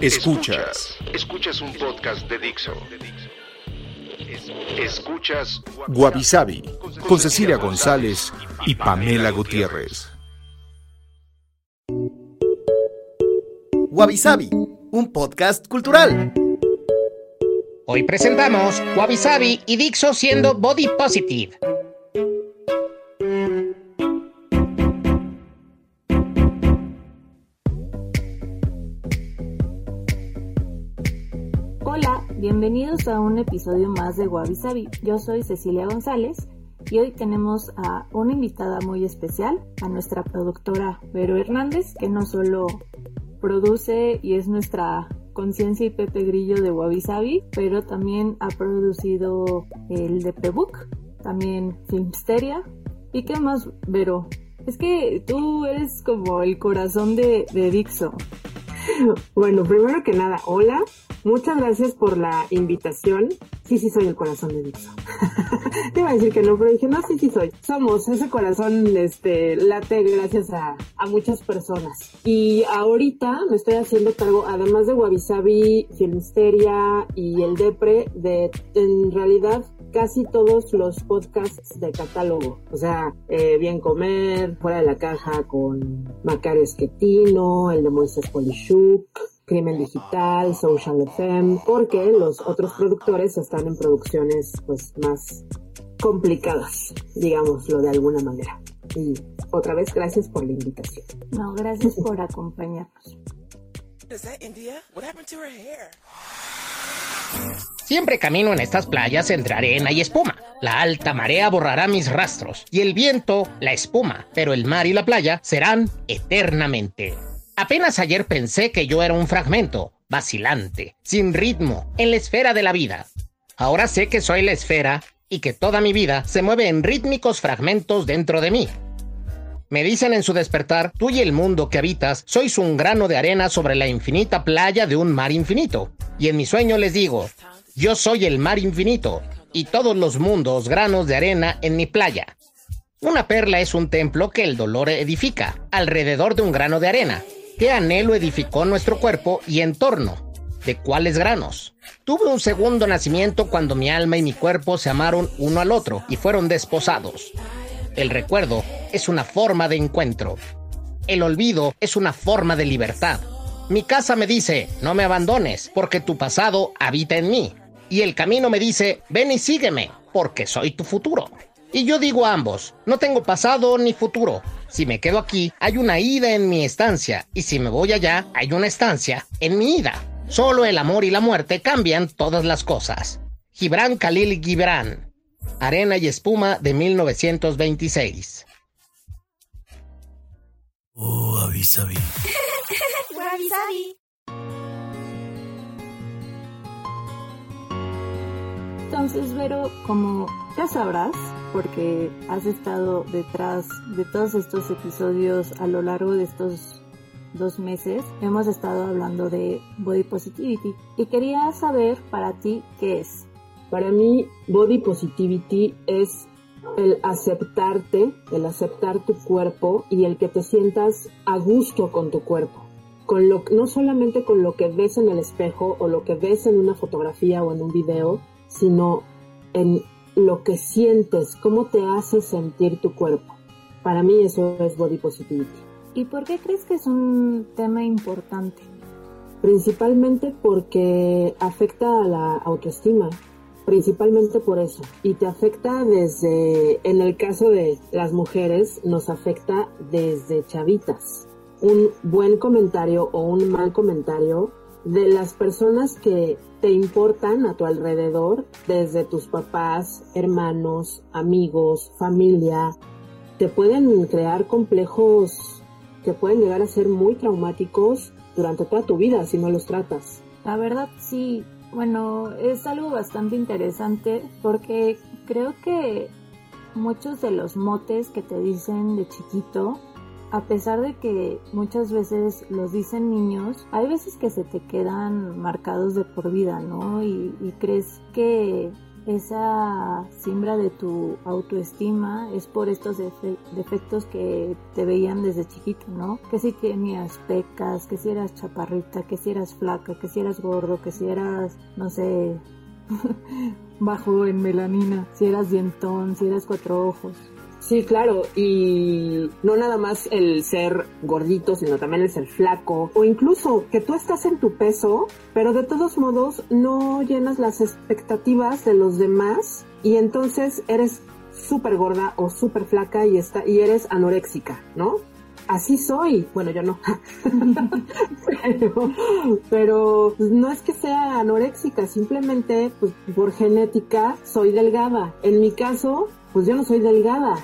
Escuchas. Escuchas un podcast de Dixo. Escuchas Guavisabi con Cecilia González y Pamela Gutiérrez. Guavisabi, un podcast cultural. Hoy presentamos Wabi y Dixo siendo body positive. Bienvenidos a un episodio más de Wabi Yo soy Cecilia González y hoy tenemos a una invitada muy especial, a nuestra productora Vero Hernández, que no solo produce y es nuestra conciencia y Pepe Grillo de Wabi pero también ha producido el de Prebook, también Filmsteria. ¿Y qué más, Vero? Es que tú eres como el corazón de, de Dixo. Bueno, primero que nada, hola. Muchas gracias por la invitación. Sí, sí soy el corazón de Dixon. Te iba a decir que no, pero dije, no, sí, sí soy. Somos, ese corazón este, late gracias a, a muchas personas. Y ahorita me estoy haciendo cargo, además de Wabi Sabi, Filmsteria y El Depre, de en realidad casi todos los podcasts de catálogo. O sea, eh, Bien Comer, Fuera de la Caja con Macario Esquetino, el de Moisés Polishuk, Crimen Digital, Social FM, porque los otros productores están en producciones pues más complicadas, digámoslo de alguna manera. Y otra vez, gracias por la invitación. No, gracias por acompañarnos. Siempre camino en estas playas entre arena y espuma. La alta marea borrará mis rastros y el viento, la espuma, pero el mar y la playa serán eternamente. Apenas ayer pensé que yo era un fragmento, vacilante, sin ritmo, en la esfera de la vida. Ahora sé que soy la esfera y que toda mi vida se mueve en rítmicos fragmentos dentro de mí. Me dicen en su despertar, tú y el mundo que habitas sois un grano de arena sobre la infinita playa de un mar infinito. Y en mi sueño les digo, yo soy el mar infinito y todos los mundos granos de arena en mi playa. Una perla es un templo que el dolor edifica alrededor de un grano de arena ¿Qué anhelo edificó nuestro cuerpo y entorno? ¿De cuáles granos? Tuve un segundo nacimiento cuando mi alma y mi cuerpo se amaron uno al otro y fueron desposados. El recuerdo es una forma de encuentro. El olvido es una forma de libertad. Mi casa me dice, no me abandones, porque tu pasado habita en mí. Y el camino me dice, ven y sígueme, porque soy tu futuro. Y yo digo a ambos, no tengo pasado ni futuro, si me quedo aquí, hay una ida en mi estancia, y si me voy allá, hay una estancia en mi ida. Solo el amor y la muerte cambian todas las cosas. Gibran Khalil Gibran. Arena y espuma de 1926. Oh. Entonces, Vero, como ya sabrás, porque has estado detrás de todos estos episodios a lo largo de estos dos meses, hemos estado hablando de body positivity y quería saber para ti qué es. Para mí, body positivity es el aceptarte, el aceptar tu cuerpo y el que te sientas a gusto con tu cuerpo. Con lo, no solamente con lo que ves en el espejo o lo que ves en una fotografía o en un video, sino en lo que sientes, cómo te hace sentir tu cuerpo. Para mí eso es body positivity. ¿Y por qué crees que es un tema importante? Principalmente porque afecta a la autoestima, principalmente por eso. Y te afecta desde, en el caso de las mujeres, nos afecta desde chavitas. Un buen comentario o un mal comentario de las personas que te importan a tu alrededor, desde tus papás, hermanos, amigos, familia, te pueden crear complejos que pueden llegar a ser muy traumáticos durante toda tu vida si no los tratas. La verdad sí, bueno, es algo bastante interesante porque creo que muchos de los motes que te dicen de chiquito, a pesar de que muchas veces los dicen niños, hay veces que se te quedan marcados de por vida, ¿no? Y, y crees que esa siembra de tu autoestima es por estos defectos que te veían desde chiquito, ¿no? Que si tenías pecas, que si eras chaparrita, que si eras flaca, que si eras gordo, que si eras, no sé, bajo en melanina, si eras dientón, si eras cuatro ojos. Sí, claro, y no nada más el ser gordito, sino también el ser flaco, o incluso que tú estás en tu peso, pero de todos modos no llenas las expectativas de los demás y entonces eres súper gorda o súper flaca y, está, y eres anoréxica, ¿no? Así soy. Bueno, yo no. pero, no es que sea anoréxica, simplemente pues, por genética soy delgada. En mi caso, pues yo no soy delgada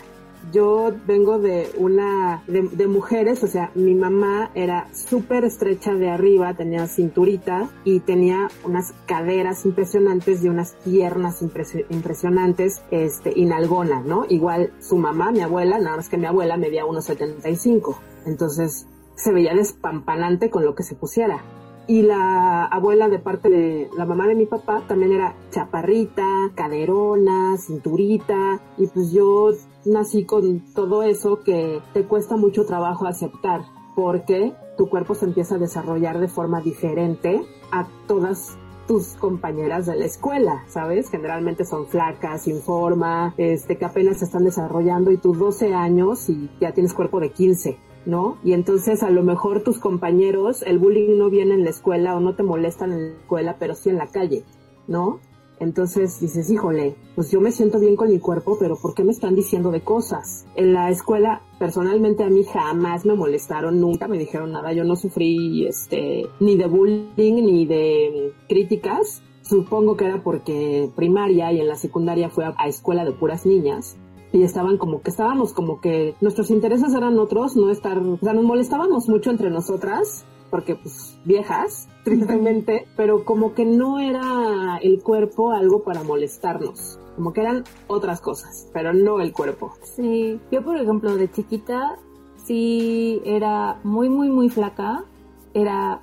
yo vengo de una, de, mujeres, o sea, mi mamá era súper estrecha de arriba, tenía cinturita y tenía unas caderas impresionantes y unas piernas impresionantes, este, inalgona, ¿no? Igual su mamá, mi abuela, nada más que mi abuela medía 1,75. Entonces, se veía despampanante con lo que se pusiera y la abuela de parte de la mamá de mi papá también era chaparrita, caderona, cinturita y pues yo nací con todo eso que te cuesta mucho trabajo aceptar porque tu cuerpo se empieza a desarrollar de forma diferente a todas tus compañeras de la escuela, ¿sabes? Generalmente son flacas, sin forma, este, que apenas se están desarrollando y tus 12 años y ya tienes cuerpo de 15. ¿no? Y entonces a lo mejor tus compañeros, el bullying no viene en la escuela o no te molestan en la escuela, pero sí en la calle, ¿no? Entonces dices, híjole, pues yo me siento bien con mi cuerpo, pero ¿por qué me están diciendo de cosas? En la escuela, personalmente a mí jamás me molestaron, nunca me dijeron nada, yo no sufrí este, ni de bullying ni de críticas. Supongo que era porque primaria y en la secundaria fue a escuela de puras niñas y estaban como que estábamos como que nuestros intereses eran otros, no estar, o sea, nos molestábamos mucho entre nosotras, porque pues viejas, tristemente, pero como que no era el cuerpo algo para molestarnos, como que eran otras cosas, pero no el cuerpo. Sí, yo por ejemplo de chiquita sí era muy muy muy flaca, era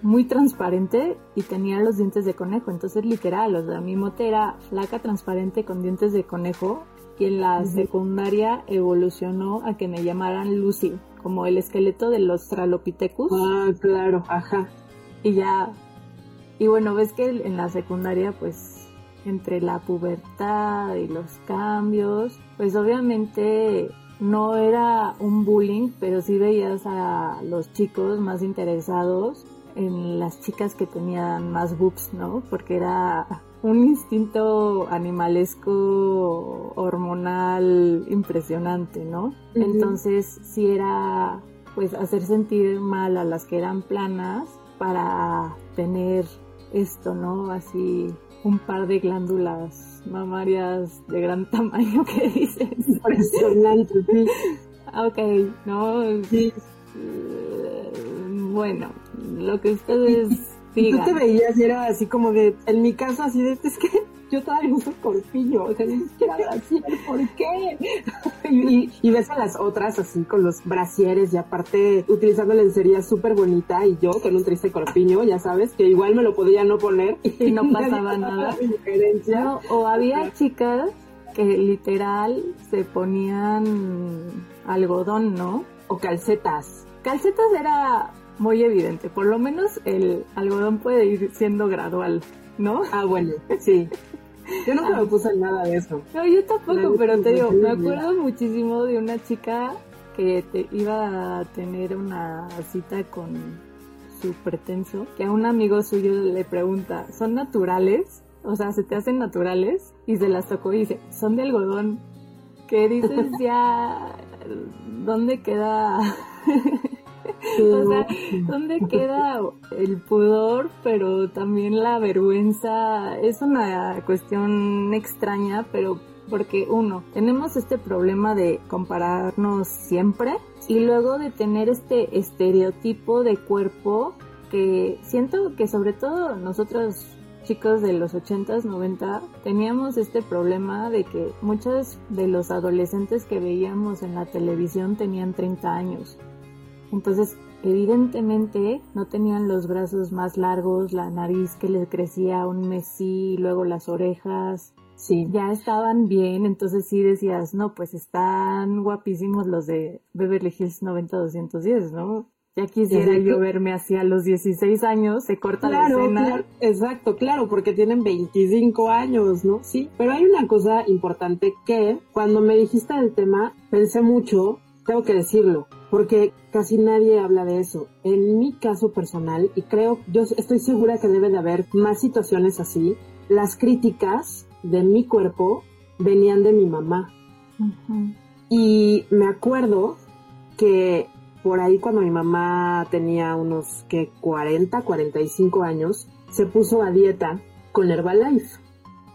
muy transparente y tenía los dientes de conejo, entonces literal, o sea, mi mote era flaca, transparente con dientes de conejo y en la secundaria evolucionó a que me llamaran Lucy, como el esqueleto de los Tralopithecus. Ah, claro, ajá. Y ya, y bueno, ves que en la secundaria pues entre la pubertad y los cambios, pues obviamente no era un bullying, pero sí veías a los chicos más interesados en las chicas que tenían más boobs, ¿no? Porque era un instinto animalesco hormonal impresionante, ¿no? Entonces, si era pues hacer sentir mal a las que eran planas para tener esto, ¿no? Así un par de glándulas mamarias de gran tamaño que dices. Impresionante, ok, ¿no? Sí. Bueno, lo que ustedes Sí, tú te veías y era así como de, en mi caso así de, es que yo todavía uso corpiño, o sea, ni siquiera ¿por qué? y, ves a las otras así con los brasieres y aparte utilizando lencería súper bonita y yo con un triste corpiño, ya sabes, que igual me lo podía no poner y no pasaba nada. o había chicas que literal se ponían algodón, ¿no? O calcetas. Calcetas era muy evidente. Por lo menos el algodón puede ir siendo gradual, ¿no? Ah, bueno, sí. Yo nunca me puse nada de eso. No, yo tampoco, pero te digo, me acuerdo muchísimo de una chica que te iba a tener una cita con su pretenso, que a un amigo suyo le pregunta, ¿son naturales? O sea, ¿se te hacen naturales? Y se las tocó y dice, son de algodón. ¿Qué dices ya? ¿Dónde queda o sea, ¿dónde queda el pudor, pero también la vergüenza? Es una cuestión extraña, pero porque uno, tenemos este problema de compararnos siempre y luego de tener este estereotipo de cuerpo que siento que sobre todo nosotros chicos de los 80s, 90 teníamos este problema de que muchos de los adolescentes que veíamos en la televisión tenían 30 años. Entonces, evidentemente no tenían los brazos más largos, la nariz que les crecía un mesí, luego las orejas. Sí. Ya estaban bien, entonces sí decías, no, pues están guapísimos los de Beverly Hills 90210, ¿no? Ya quisiera yo verme así a los 16 años, se corta la escena. exacto, claro, porque tienen 25 años, ¿no? Sí, pero hay una cosa importante que cuando me dijiste el tema, pensé mucho, tengo que decirlo, porque casi nadie habla de eso. En mi caso personal, y creo, yo estoy segura que debe de haber más situaciones así, las críticas de mi cuerpo venían de mi mamá. Y me acuerdo que por ahí cuando mi mamá tenía unos que 40, 45 años, se puso a dieta con Herbalife.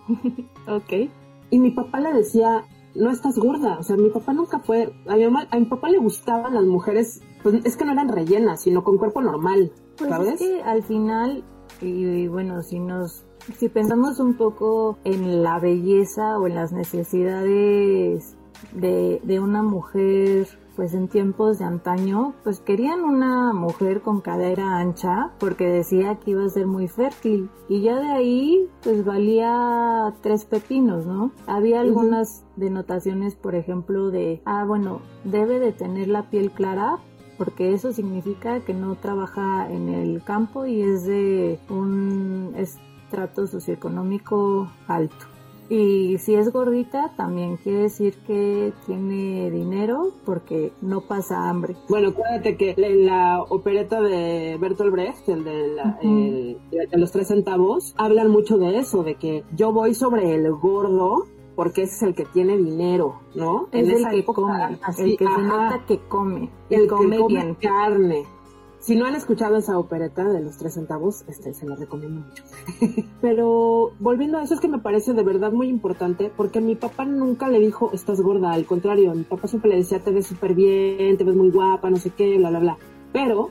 ok. Y mi papá le decía, no estás gorda. O sea, mi papá nunca fue, a mi, mamá, a mi papá le gustaban las mujeres, pues es que no eran rellenas, sino con cuerpo normal, pues ¿sabes? Es que al final, y bueno, si nos si pensamos un poco en la belleza o en las necesidades de, de una mujer pues en tiempos de antaño, pues querían una mujer con cadera ancha porque decía que iba a ser muy fértil y ya de ahí pues valía tres pepinos, ¿no? Había algunas denotaciones, por ejemplo, de, ah, bueno, debe de tener la piel clara porque eso significa que no trabaja en el campo y es de un estrato socioeconómico alto. Y si es gordita, también quiere decir que tiene dinero porque no pasa hambre. Bueno, acuérdate que en la opereta de Bertolt Brecht, el de, los tres centavos, hablan mucho de eso, de que yo voy sobre el gordo porque ese es el que tiene dinero, ¿no? Es el que come, el que se nota que come, el, come, que come carne. Si no han escuchado esa opereta de los tres centavos, este, se la recomiendo mucho. Pero volviendo a eso, es que me parece de verdad muy importante porque mi papá nunca le dijo, estás gorda, al contrario, mi papá siempre le decía, te ves súper bien, te ves muy guapa, no sé qué, bla, bla, bla. Pero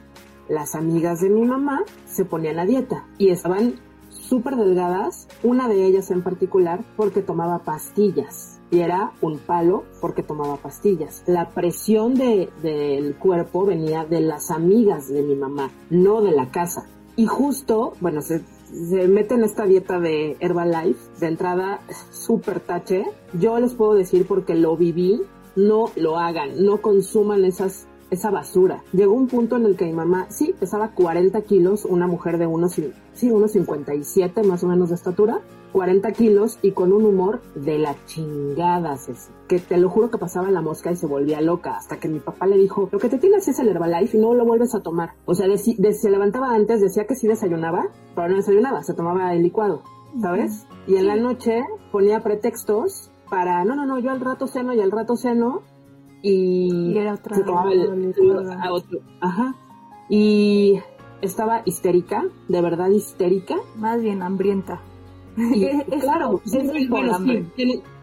las amigas de mi mamá se ponían a dieta y estaban súper delgadas, una de ellas en particular porque tomaba pastillas y era un palo porque tomaba pastillas. La presión de, del cuerpo venía de las amigas de mi mamá, no de la casa. Y justo, bueno, se, se mete en esta dieta de Herbalife, de entrada súper tache. Yo les puedo decir porque lo viví, no lo hagan, no consuman esas esa basura. Llegó un punto en el que mi mamá, sí, pesaba 40 kilos, una mujer de unos, sí, unos 57 más o menos de estatura, 40 kilos y con un humor de la chingada, Ceci. Que te lo juro que pasaba la mosca y se volvía loca hasta que mi papá le dijo, lo que te tienes es el Herbalife y no lo vuelves a tomar. O sea, se levantaba antes, decía que sí desayunaba, pero no desayunaba, se tomaba el licuado, ¿sabes? Y en la noche ponía pretextos para, no, no, no, yo al rato ceno y al rato ceno y, era otra se tomaba a otro. Ajá. Y estaba histérica, de verdad histérica. Más bien hambrienta. claro, bueno, sí,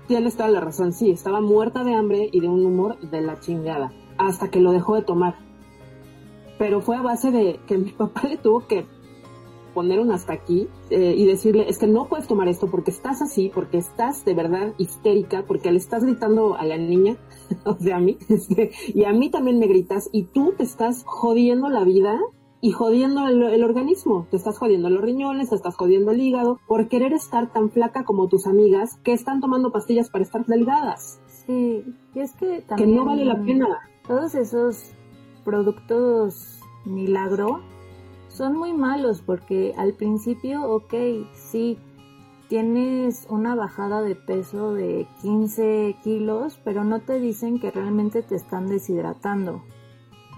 tiene, toda la razón, sí, estaba muerta de hambre y de un humor de la chingada, hasta que lo dejó de tomar. Pero fue a base de que mi papá le tuvo que poner un hasta aquí eh, y decirle, es que no puedes tomar esto porque estás así, porque estás de verdad histérica, porque le estás gritando a la niña, o sea, a mí, este, y a mí también me gritas y tú te estás jodiendo la vida y jodiendo el, organismo. Te estás jodiendo los riñones, te estás jodiendo el hígado por querer estar tan flaca como tus amigas que están tomando pastillas para estar delgadas. Sí, y es que también... Que no vale la pena. Todos esos productos milagro son muy malos porque al principio, ok, sí, tienes una bajada de peso de 15 kilos, pero no te dicen que realmente te están deshidratando,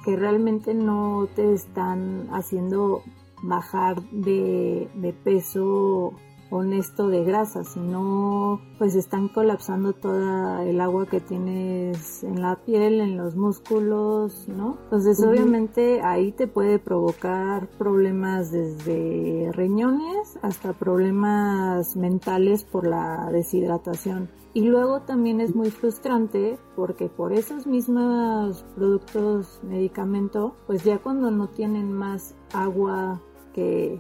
que realmente no te están haciendo bajar de, peso honesto de grasa, sino pues están colapsando toda el agua que tienes en la piel, en los músculos, ¿no? Entonces obviamente ahí te puede provocar problemas desde riñones hasta problemas mentales por la deshidratación. Y luego también es muy frustrante porque por esos mismos productos medicamento, pues ya cuando no tienen más agua que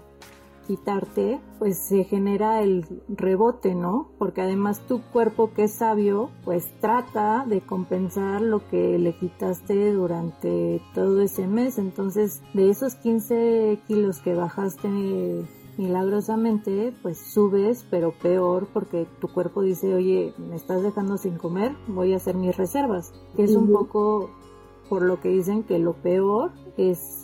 quitarte, pues se genera el rebote, ¿no? Porque además tu cuerpo que es sabio, pues trata de compensar lo que le quitaste durante todo ese mes. Entonces, de esos 15 kilos que bajaste milagrosamente, pues subes, pero peor porque tu cuerpo dice, oye, me estás dejando sin comer, voy a hacer mis reservas. Que es un poco por lo que dicen que lo peor es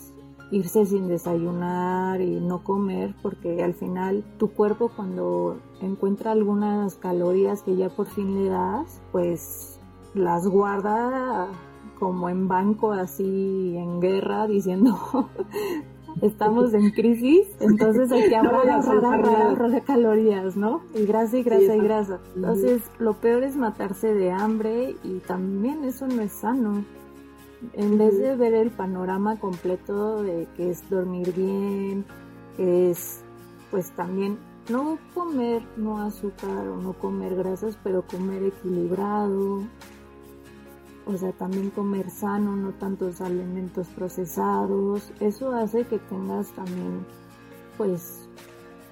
irse sin desayunar y no comer porque al final tu cuerpo cuando encuentra algunas calorías que ya por fin le das pues las guarda como en banco así en guerra diciendo estamos en crisis, entonces hay que ahorrar, de calorías, ¿no? Y grasa y grasa y grasa. Entonces, lo peor es matarse de hambre y también eso no es sano en vez de ver el panorama completo de que es dormir bien, es pues también no comer no azúcar o no comer grasas, pero comer equilibrado, o sea, también comer sano, no tantos alimentos procesados, eso hace que tengas también pues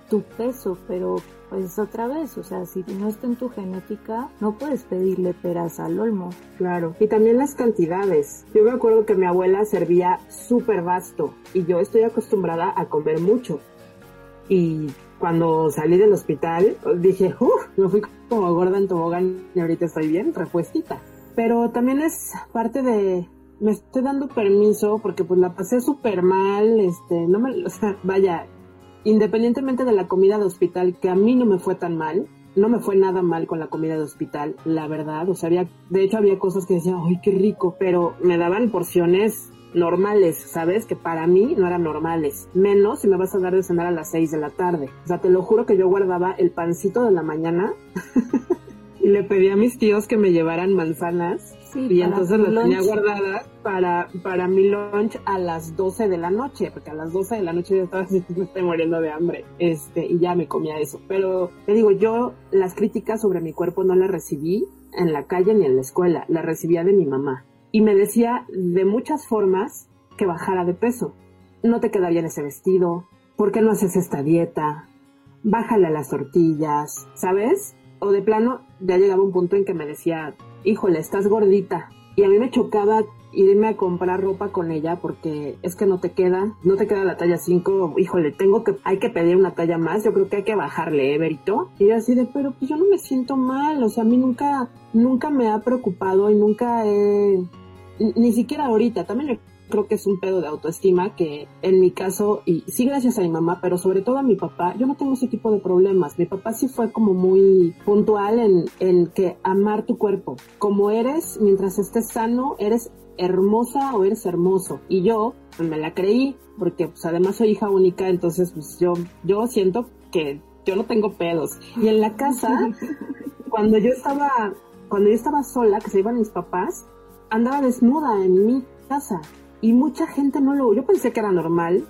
tu peso, pero pues otra vez, o sea, si no está en tu genética, no puedes pedirle peras al olmo. Claro, y también las cantidades. Yo me acuerdo que mi abuela servía súper vasto y yo estoy acostumbrada a comer mucho. Y cuando salí del hospital dije, uff, me fui como gorda en tobogán y ahorita estoy bien, repuestita. Pero también es parte de, me estoy dando permiso porque pues la pasé súper mal, este, no me, o sea, vaya, independientemente de la comida de hospital, que a mí no me fue tan mal, no me fue nada mal con la comida de hospital, la verdad. O sea, había, de hecho había cosas que decía, ay, qué rico, pero me daban porciones normales, ¿sabes? Que para mí no eran normales. Menos si me vas a dar de cenar a las 6 de la tarde. O sea, te lo juro que yo guardaba el pancito de la mañana y le pedí a mis tíos que me llevaran manzanas y entonces las tenía guardadas para, para mi lunch a las 12 de la noche, porque a las 12 de la noche yo estaba así, me estoy muriendo de hambre, este, y ya me comía eso. Pero te digo, yo las críticas sobre mi cuerpo no las recibí en la calle ni en la escuela, las recibía de mi mamá. Y me decía de muchas formas que bajara de peso. No te queda bien ese vestido, ¿por qué no haces esta dieta? Bájale a las tortillas, ¿sabes? O de plano, ya llegaba un punto en que me decía, híjole, estás gordita. Y a mí me chocaba irme a comprar ropa con ella porque es que no te queda, no te queda la talla 5, híjole, tengo que, hay que pedir una talla más, yo creo que hay que bajarle, ¿eh? Y yo así de, pero pues yo no me siento mal, o sea, a mí nunca, nunca me ha preocupado y nunca he, ni siquiera ahorita, también creo que es un pedo de autoestima que en mi caso, y sí gracias a mi mamá, pero sobre todo a mi papá, yo no tengo ese tipo de problemas. Mi papá sí fue como muy puntual en, en que amar tu cuerpo. Como eres, mientras estés sano, eres hermosa o eres hermoso. Y yo pues, me la creí, porque pues además soy hija única, entonces pues yo, yo siento que yo no tengo pedos. Y en la casa, cuando yo estaba, cuando yo estaba sola, que se iban mis papás, andaba desnuda en mi casa y mucha gente no lo... Yo pensé que era normal,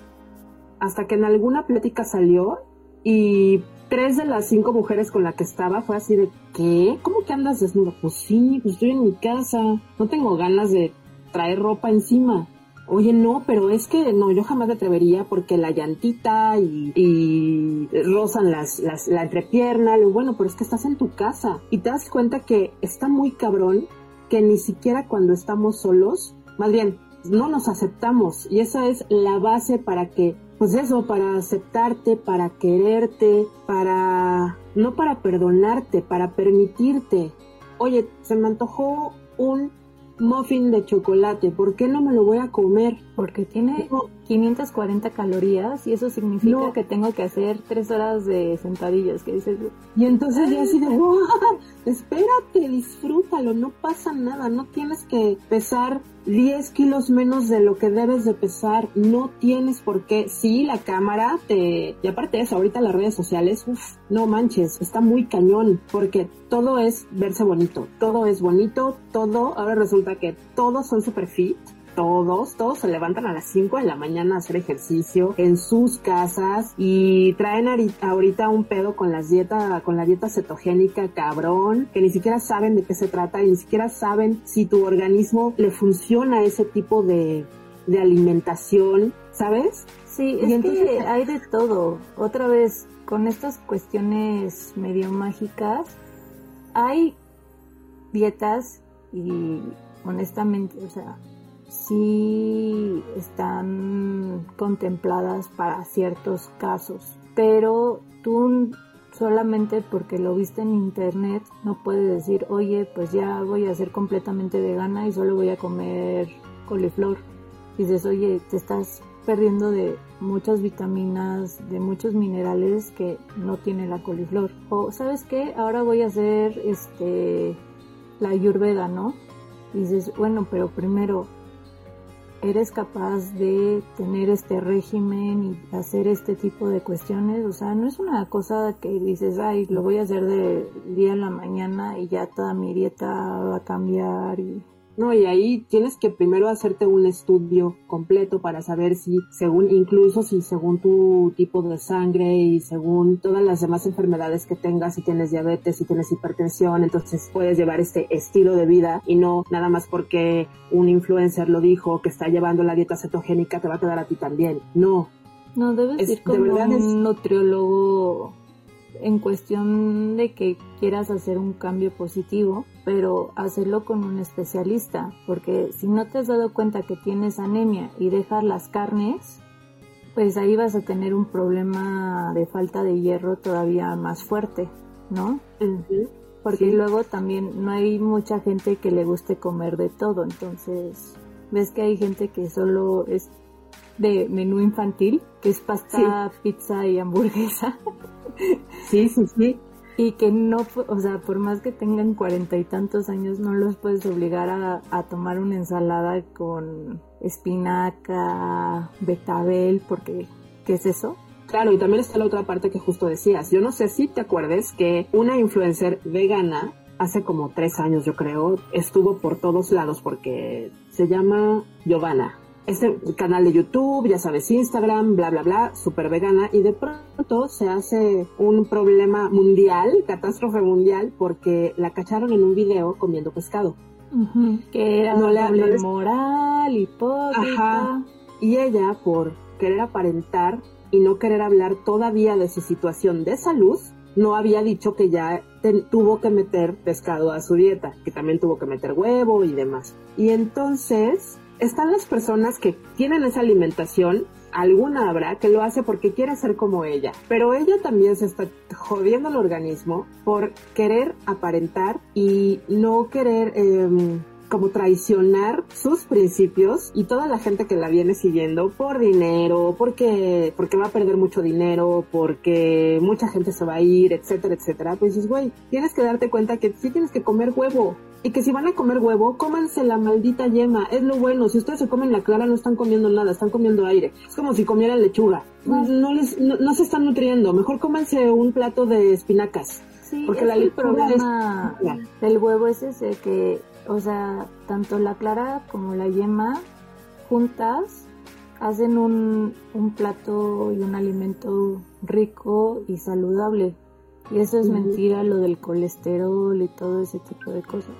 hasta que en alguna plática salió y tres de las cinco mujeres con las que estaba fue así de, ¿qué? ¿Cómo que andas desnudo? Pues sí, pues estoy en mi casa, no tengo ganas de traer ropa encima. Oye, no, pero es que no, yo jamás me atrevería porque la llantita y, y rozan las, las, la entrepierna. Bueno, pero es que estás en tu casa y te das cuenta que está muy cabrón que ni siquiera cuando estamos solos, más bien, no nos aceptamos y esa es la base para que, pues eso, para aceptarte, para quererte, para, no para perdonarte, para permitirte. Oye, se me antojó un muffin de chocolate, ¿por qué no me lo voy a comer? Porque tiene 540 calorías y eso significa que tengo que hacer tres horas de sentadillas, que dices... Y entonces ya así de, espérate, disfrútalo, no pasa nada, no tienes que pesar 10 kilos menos de lo que debes de pesar, no tienes por qué. Sí, la cámara te... Y aparte de eso, ahorita las redes sociales, uff, no manches, está muy cañón, porque todo es verse bonito, todo es bonito, todo, ahora resulta que todos son super fit, todos, todos se levantan a las 5 de la mañana a hacer ejercicio en sus casas y traen ahorita un pedo con las dieta, con la dieta cetogénica cabrón, que ni siquiera saben de qué se trata y ni siquiera saben si tu organismo le funciona ese tipo de, de alimentación, ¿sabes? Sí, es que hay de todo. Otra vez, con estas cuestiones medio mágicas, hay dietas y honestamente, o sea, sí están contempladas para ciertos casos, pero tú solamente porque lo viste en internet no puedes decir, oye, pues ya voy a ser completamente vegana y solo voy a comer coliflor. dices, oye, te estás perdiendo de muchas vitaminas, de muchos minerales que no tiene la coliflor. O, ¿sabes qué? Ahora voy a hacer este la ayurveda, ¿no? dices, bueno, pero primero eres capaz de tener este régimen y hacer este tipo de cuestiones, o sea, no es una cosa que dices, ay, lo voy a hacer de día en la mañana y ya toda mi dieta va a cambiar y no, y ahí tienes que primero hacerte un estudio completo para saber si, según, incluso si según tu tipo de sangre y según todas las demás enfermedades que tengas, si tienes diabetes, si tienes hipertensión, entonces puedes llevar este estilo de vida y no nada más porque un influencer lo dijo que está llevando la dieta cetogénica te va a quedar a ti también. No. No, debes ir con un nutriólogo en cuestión de que quieras hacer un cambio positivo, pero hacerlo con un especialista, porque si no te has dado cuenta que tienes anemia y dejas las carnes, pues ahí vas a tener un problema de falta de hierro todavía más fuerte, ¿no? Porque luego también no hay mucha gente que le guste comer de todo, entonces ves que hay gente que solo es de menú infantil, que es pasta, pizza y hamburguesa. Sí, sí, sí. Y que no, o sea, por más que tengan cuarenta y tantos años, no los puedes obligar a, tomar una ensalada con espinaca, betabel, porque, ¿qué es eso? Claro, y también está la otra parte que justo decías. Yo no sé si te acuerdes que una influencer vegana hace como tres años, yo creo, estuvo por todos lados porque se llama Giovanna este canal de YouTube, ya sabes, Instagram, bla, bla, bla, súper vegana, y de pronto se hace un problema mundial, catástrofe mundial, porque la cacharon en un video comiendo pescado. Que era no le, moral, hipócrita. Ajá. Y ella, por querer aparentar y no querer hablar todavía de su situación de salud, no había dicho que ya tuvo que meter pescado a su dieta, que también tuvo que meter huevo y demás. Y entonces están las personas que tienen esa alimentación, alguna habrá que lo hace porque quiere ser como ella, pero ella también se está jodiendo el organismo por querer aparentar y no querer eh, como traicionar sus principios y toda la gente que la viene siguiendo por dinero, porque, porque va a perder mucho dinero, porque mucha gente se va a ir, etcétera, etcétera, pues dices, güey, tienes que darte cuenta que sí tienes que comer huevo. Y que si van a comer huevo, cómanse la maldita yema. Es lo bueno. Si ustedes se comen la clara, no están comiendo nada, están comiendo aire. Es como si comieran lechuga. No, les, no, se están nutriendo. Mejor cómanse un plato de espinacas. Sí, porque la el problema del huevo es ese que o sea, tanto la clara como la yema juntas hacen un, un plato y un alimento rico y saludable. Y eso es mentira, lo del colesterol y todo ese tipo de cosas.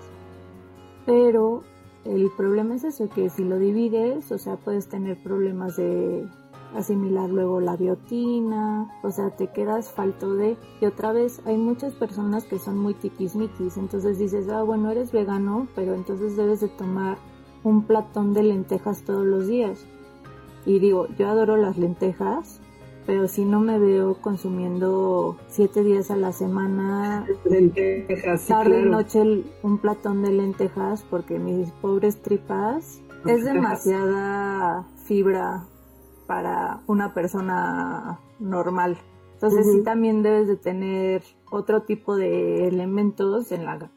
Pero el problema es eso, que si lo divides, o sea, puedes tener problemas de asimilar luego la biotina, o sea, te quedas falto de... Y otra vez, hay muchas personas que son muy tiquismiquis, entonces dices, ah, bueno, eres vegano, pero entonces debes de tomar un platón de lentejas todos los días. Y digo, yo adoro las lentejas, pero si no me veo consumiendo siete días a la semana, lentejas, tarde y noche un platón de lentejas, porque mis pobres tripas es demasiada fibra para una persona normal. Entonces sí también debes de tener otro tipo de elementos en la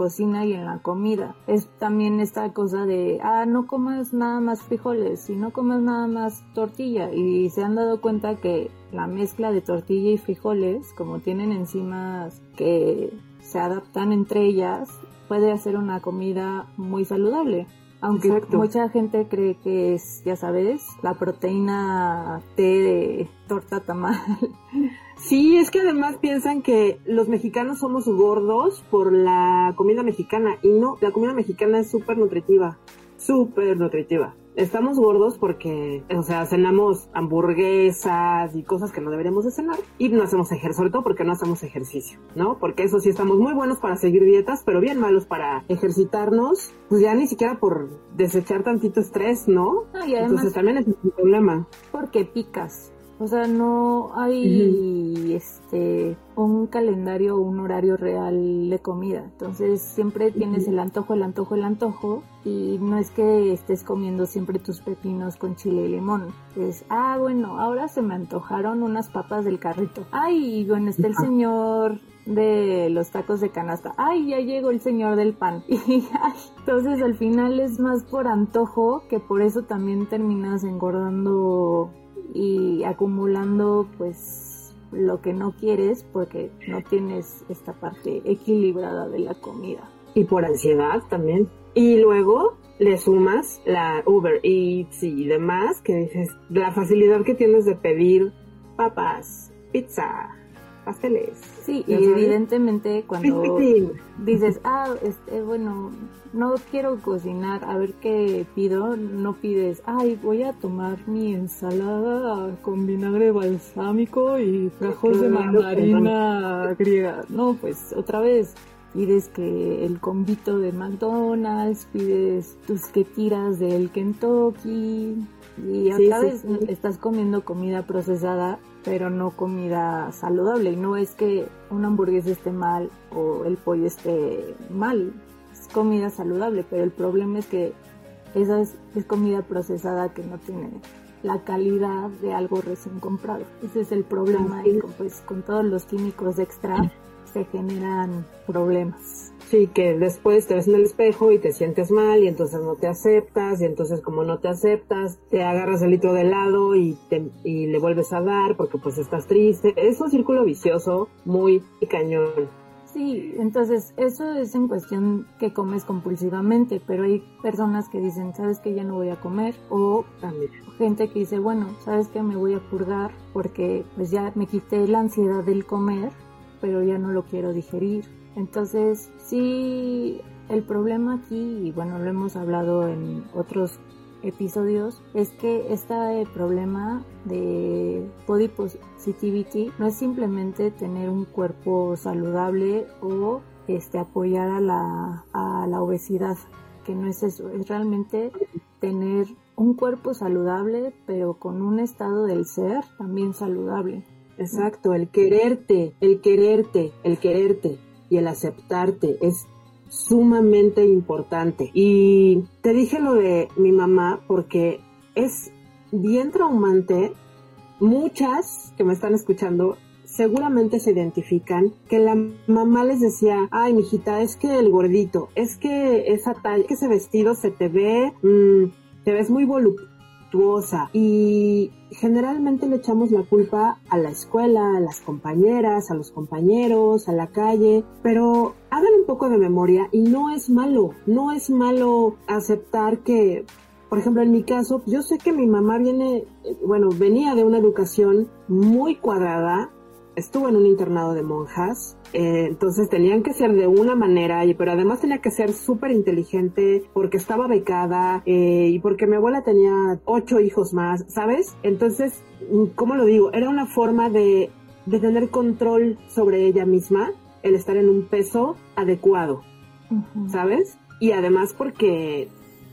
cocina y en la comida. Es también esta cosa de, ah, no comas nada más frijoles y no comas nada más tortilla. Y se han dado cuenta que la mezcla de tortilla y frijoles, como tienen enzimas que se adaptan entre ellas, puede hacer una comida muy saludable. Aunque mucha gente cree que es, ya sabes, la proteína T de torta tamal. Sí, es que además piensan que los mexicanos somos gordos por la comida mexicana y no, la comida mexicana es súper nutritiva, súper nutritiva. Estamos gordos porque, o sea, cenamos hamburguesas y cosas que no deberíamos de cenar y no hacemos ejercicio, sobre todo porque no hacemos ejercicio, ¿no? Porque eso sí estamos muy buenos para seguir dietas, pero bien malos para ejercitarnos, pues ya ni siquiera por desechar tantito estrés, ¿no? Y además, Entonces también es un problema. Porque picas. O sea, no hay este un calendario o un horario real de comida. Entonces siempre tienes el antojo, el antojo, el antojo. Y no es que estés comiendo siempre tus pepinos con chile y limón. Es, ah, bueno, ahora se me antojaron unas papas del carrito. Ay, bueno, está el señor de los tacos de canasta. Ay, ya llegó el señor del pan. Y entonces al final es más por antojo que por eso también terminas engordando y acumulando pues lo que no quieres porque no tienes esta parte equilibrada de la comida. Y por ansiedad también. Y luego le sumas la Uber Eats y demás, que dices, la facilidad que tienes de pedir papas, pizza, pasteles. Sí, y evidentemente cuando dices, ah, este, bueno, no quiero cocinar, a ver qué pido, no pides, ay, voy a tomar mi ensalada con vinagre balsámico y gajos de mandarina griega. No, pues otra vez pides que el convito de McDonald's, pides tus que tiras del Kentucky y otra vez estás comiendo comida procesada pero no comida saludable. Y no es que una hamburguesa esté mal o el pollo esté mal, es comida saludable, pero el problema es que esa es, comida procesada que no tiene la calidad de algo recién comprado. Ese es el problema y pues con todos los químicos extra se generan problemas. Sí, que después te ves en el espejo y te sientes mal y entonces no te aceptas y entonces como no te aceptas, te agarras el litro de helado y, te, y le vuelves a dar porque pues estás triste. Es un círculo vicioso muy cañón. Sí, entonces eso es en cuestión que comes compulsivamente, pero hay personas que dicen, sabes que ya no voy a comer, o también gente que dice, bueno, sabes que me voy a purgar porque pues ya me quité la ansiedad del comer, pero ya no lo quiero digerir. Entonces, sí, el problema aquí, y bueno, lo hemos hablado en otros episodios, es que este problema de body positivity no es simplemente tener un cuerpo saludable o este apoyar a la, a la obesidad, que no es eso, es realmente tener un cuerpo saludable, pero con un estado del ser también saludable. Exacto, el quererte, el quererte, el quererte y el aceptarte es sumamente importante. Y te dije lo de mi mamá porque es bien traumante. Muchas que me están escuchando seguramente se identifican que la mamá les decía, ay, mijita, es que el gordito, es que esa talla, que ese vestido se te ve, mm, te ves muy voluptuosa. Y generalmente le echamos la culpa a la escuela, a las compañeras, a los compañeros, a la calle, pero hagan un poco de memoria y no es malo, no es malo aceptar que, por ejemplo, en mi caso, yo sé que mi mamá viene, bueno, venía de una educación muy cuadrada, estuvo en un internado de monjas, eh, entonces tenían que ser de una manera, pero además tenía que ser súper inteligente porque estaba becada eh, y porque mi abuela tenía ocho hijos más, ¿sabes? Entonces, ¿cómo lo digo? Era una forma de, de tener control sobre ella misma, el estar en un peso adecuado, ¿sabes? Y además porque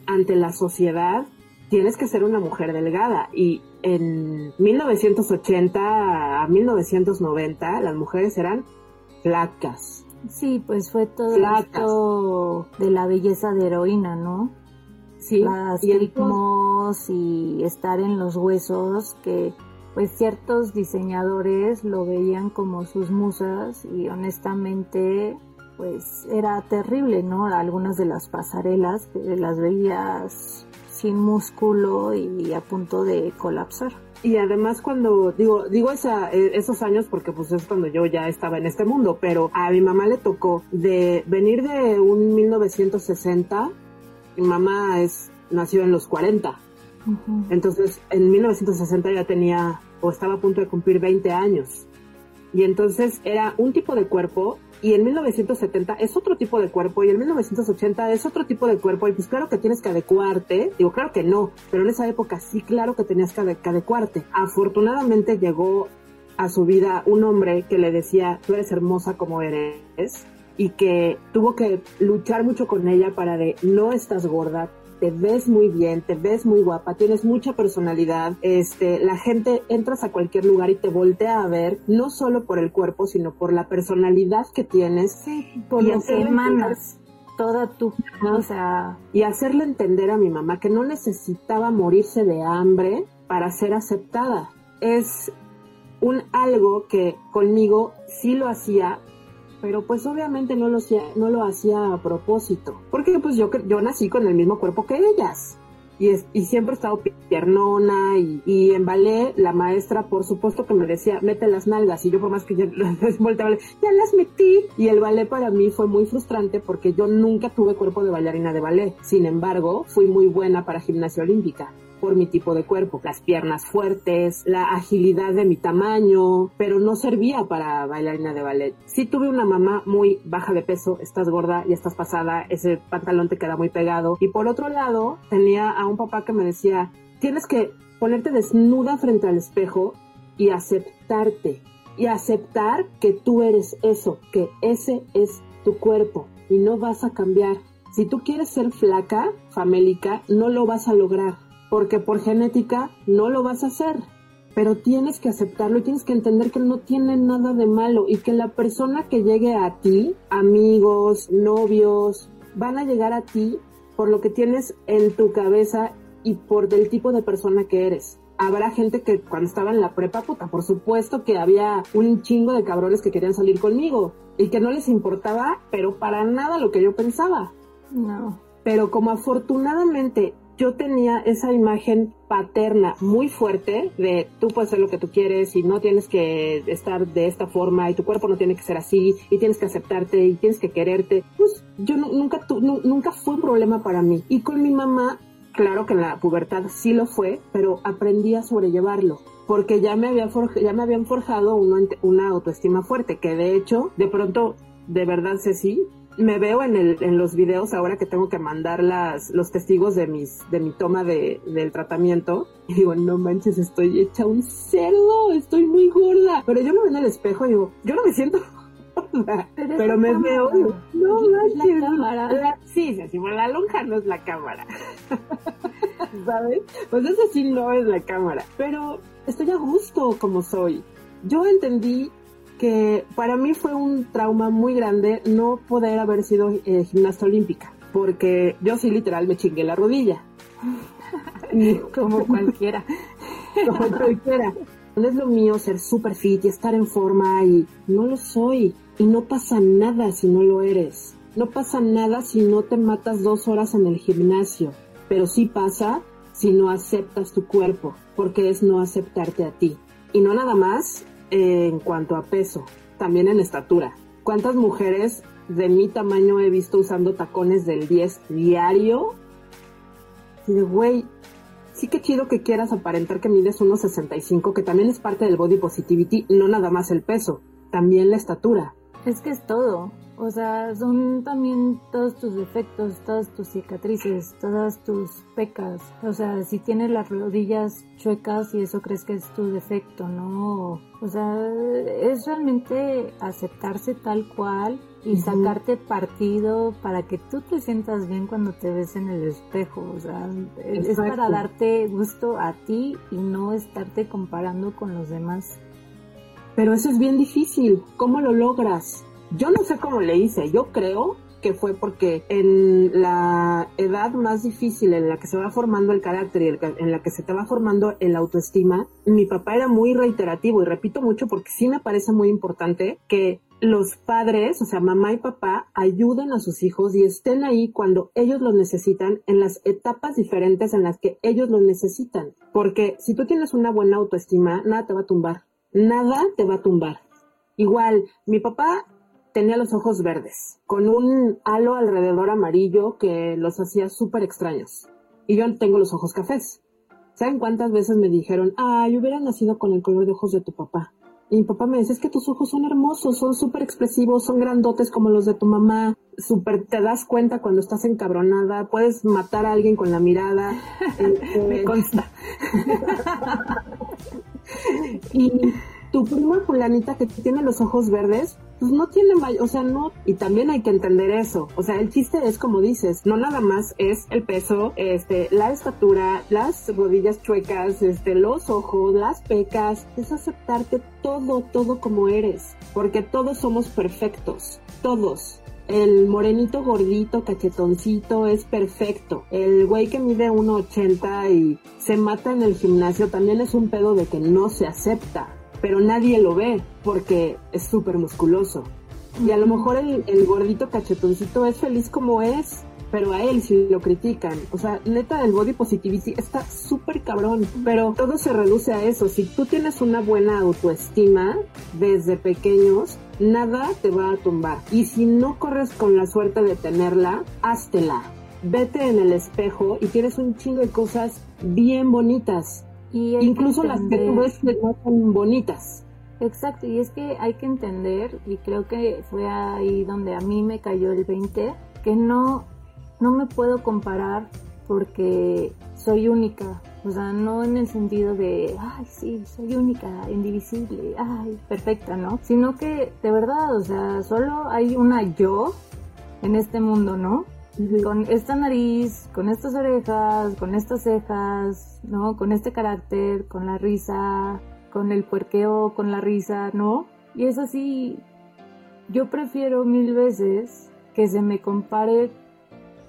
ante la sociedad tienes que ser una mujer delgada y en 1980 a 1990 las mujeres eran flacas. Sí, pues fue todo esto de la belleza de heroína, ¿no? Sí, las y y estar en los huesos que pues ciertos diseñadores lo veían como sus musas y honestamente pues era terrible, ¿no? Algunas de las pasarelas las veías sin músculo y a punto de colapsar. Y además cuando digo digo esa, e, esos años porque pues es cuando yo ya estaba en este mundo, pero a mi mamá le tocó de venir de un 1960, mi mamá es nació en los 40. Entonces, en 1960 ya tenía o estaba a punto de cumplir 20 años. Y entonces era un tipo de cuerpo y en 1970 es otro tipo de cuerpo y en 1980 es otro tipo de cuerpo y pues claro que tienes que adecuarte, digo claro que no, pero en esa época sí claro que tenías que, adecuarte. Afortunadamente llegó a su vida un hombre que le decía, tú eres hermosa como eres y que tuvo que luchar mucho con ella para de no estás gorda, te ves muy bien, te ves muy guapa, tienes mucha personalidad, este, la gente entras a cualquier lugar y te voltea a ver, no solo por el cuerpo, sino por la personalidad que tienes. Sí, por lo que emanas toda tu, o sea... Y hacerle entender a mi mamá que no necesitaba morirse de hambre para ser aceptada. Es un algo que conmigo sí lo hacía pero pues obviamente no lo hacía, no lo hacía a propósito, porque pues yo, yo nací con el mismo cuerpo que ellas. Y, es, y siempre he estado piernona y, y, en ballet la maestra por supuesto que me decía mete las nalgas y yo por más que ya, ya las metí y el ballet para mí fue muy frustrante porque yo nunca tuve cuerpo de bailarina de ballet sin embargo fui muy buena para gimnasia olímpica por mi tipo de cuerpo, las piernas fuertes, la agilidad de mi tamaño, pero no servía para bailarina de ballet. Sí tuve una mamá muy baja de peso, estás gorda y estás pasada, ese pantalón te queda muy pegado. Y por otro lado, tenía a un papá que me decía, tienes que ponerte desnuda frente al espejo y aceptarte. Y aceptar que tú eres eso, que ese es tu cuerpo y no vas a cambiar. Si tú quieres ser flaca, famélica, no lo vas a lograr porque por genética no lo vas a hacer. Pero tienes que aceptarlo y tienes que entender que no tiene nada de malo y que la persona que llegue a ti, amigos, novios, van a llegar a ti por lo que tienes en tu cabeza y por del tipo de persona que eres. Habrá gente que cuando estaba en la prepa, puta, por supuesto que había un chingo de cabrones que querían salir conmigo y que no les importaba, pero para nada lo que yo pensaba. No. Pero como afortunadamente yo tenía esa imagen paterna muy fuerte de tú puedes hacer lo que tú quieres y no tienes que estar de esta forma y tu cuerpo no tiene que ser así y tienes que aceptarte y tienes que quererte. Pues yo nunca, nunca fue un problema para mí. Y con mi mamá, claro que en la pubertad sí lo fue, pero aprendí a sobrellevarlo porque ya me, había ya me habían forjado una autoestima fuerte, que de hecho, de pronto, de verdad, sí me veo en, el, en los videos ahora que tengo que mandar las, los testigos de mis, de mi toma de, del tratamiento. Y digo, no manches, estoy hecha un cerdo, estoy muy gorda. Pero yo me veo en el espejo y digo, yo no me siento gorda, pero, me veo, no manches. La cámara. sí, sí, sí, la lonja no es la cámara. ¿Sabes? Pues eso sí no es la cámara. Pero estoy a gusto como soy. Yo entendí que para mí fue un trauma muy grande no poder haber sido eh, gimnasta olímpica, porque yo sí literal me chingué la rodilla. Como cualquiera. Como cualquiera. No es lo mío ser super fit y estar en forma y no lo soy. Y no pasa nada si no lo eres. No pasa nada si no te matas dos horas en el gimnasio. Pero sí pasa si no aceptas tu cuerpo, porque es no aceptarte a ti. Y no nada más en cuanto a peso, también en estatura. ¿Cuántas mujeres de mi tamaño he visto usando tacones del 10 diario? Y de, güey, sí que chido que quieras aparentar que mides 1,65, que también es parte del body positivity, no nada más el peso, también la estatura. Es que es todo. O sea, son también todos tus defectos, todas tus cicatrices, todas tus pecas. O sea, si tienes las rodillas chuecas y eso crees que es tu defecto, ¿no? O sea, es realmente aceptarse tal cual y sacarte partido para que tú te sientas bien cuando te ves en el espejo. O sea, es para darte gusto a ti y no estarte comparando con los demás. Pero eso es bien difícil. ¿Cómo lo logras? Yo no sé cómo le hice, yo creo que fue porque en la edad más difícil en la que se va formando el carácter y en la que se te va formando el autoestima, mi papá era muy reiterativo y repito mucho porque sí me parece muy importante que los padres, o sea, mamá y papá, ayuden a sus hijos y estén ahí cuando ellos los necesitan en las etapas diferentes en las que ellos los necesitan. Porque si tú tienes una buena autoestima, nada te va a tumbar. Nada te va a tumbar. Igual, mi papá tenía los ojos verdes, con un halo alrededor amarillo que los hacía súper extraños. Y yo tengo los ojos cafés. ¿Saben cuántas veces me dijeron, ay, hubiera nacido con el color de ojos de tu papá? Y mi papá me dice, es que tus ojos son hermosos, son súper expresivos, son grandotes como los de tu mamá. Súper te das cuenta cuando estás encabronada, puedes matar a alguien con la mirada. me consta. y tu prima fulanita que tiene los ojos verdes, pues no tiene, o sea, no, y también hay que entender eso. O sea, el chiste es como dices, no nada más es el peso, este, la estatura, las rodillas chuecas, este, los ojos, las pecas, es aceptarte todo, todo como eres, porque todos somos perfectos, todos. El morenito gordito, cachetoncito es perfecto. El güey que mide 1,80 y se mata en el gimnasio también es un pedo de que no se acepta pero nadie lo ve porque es súper musculoso. Y a lo mejor el, gordito cachetoncito es feliz como es, pero a él sí lo critican. O sea, neta, el body positivity está súper cabrón, pero todo se reduce a eso. Si tú tienes una buena autoestima desde pequeños, nada te va a tumbar. Y si no corres con la suerte de tenerla, háztela. Vete en el espejo y tienes un chingo de cosas bien bonitas Incluso las que tú ves no son bonitas. Exacto, y es que hay que entender, y creo que fue ahí donde a mí me cayó el 20, que no, no me puedo comparar porque soy única. O sea, no en el sentido de, ay, sí, soy única, indivisible, ay, perfecta, ¿no? Sino que, de verdad, o sea, solo hay una yo en este mundo, ¿no? Con esta nariz, con estas orejas, con estas cejas, ¿no? Con este carácter, con la risa, con el puerqueo, con la risa, ¿no? Y es así, yo prefiero mil veces que se me compare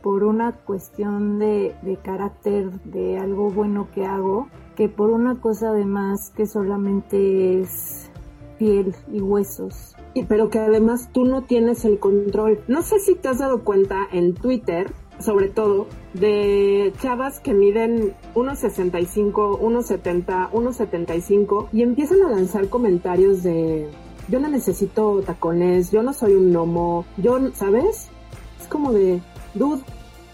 por una cuestión de, de carácter, de algo bueno que hago, que por una cosa además que solamente es piel y huesos pero que además tú no tienes el control. No sé si te has dado cuenta en Twitter, sobre todo, de chavas que miden 1,65, 1,70, 1,75 y empiezan a lanzar comentarios de yo no necesito tacones, yo no soy un gnomo, yo, ¿sabes? Es como de, dude,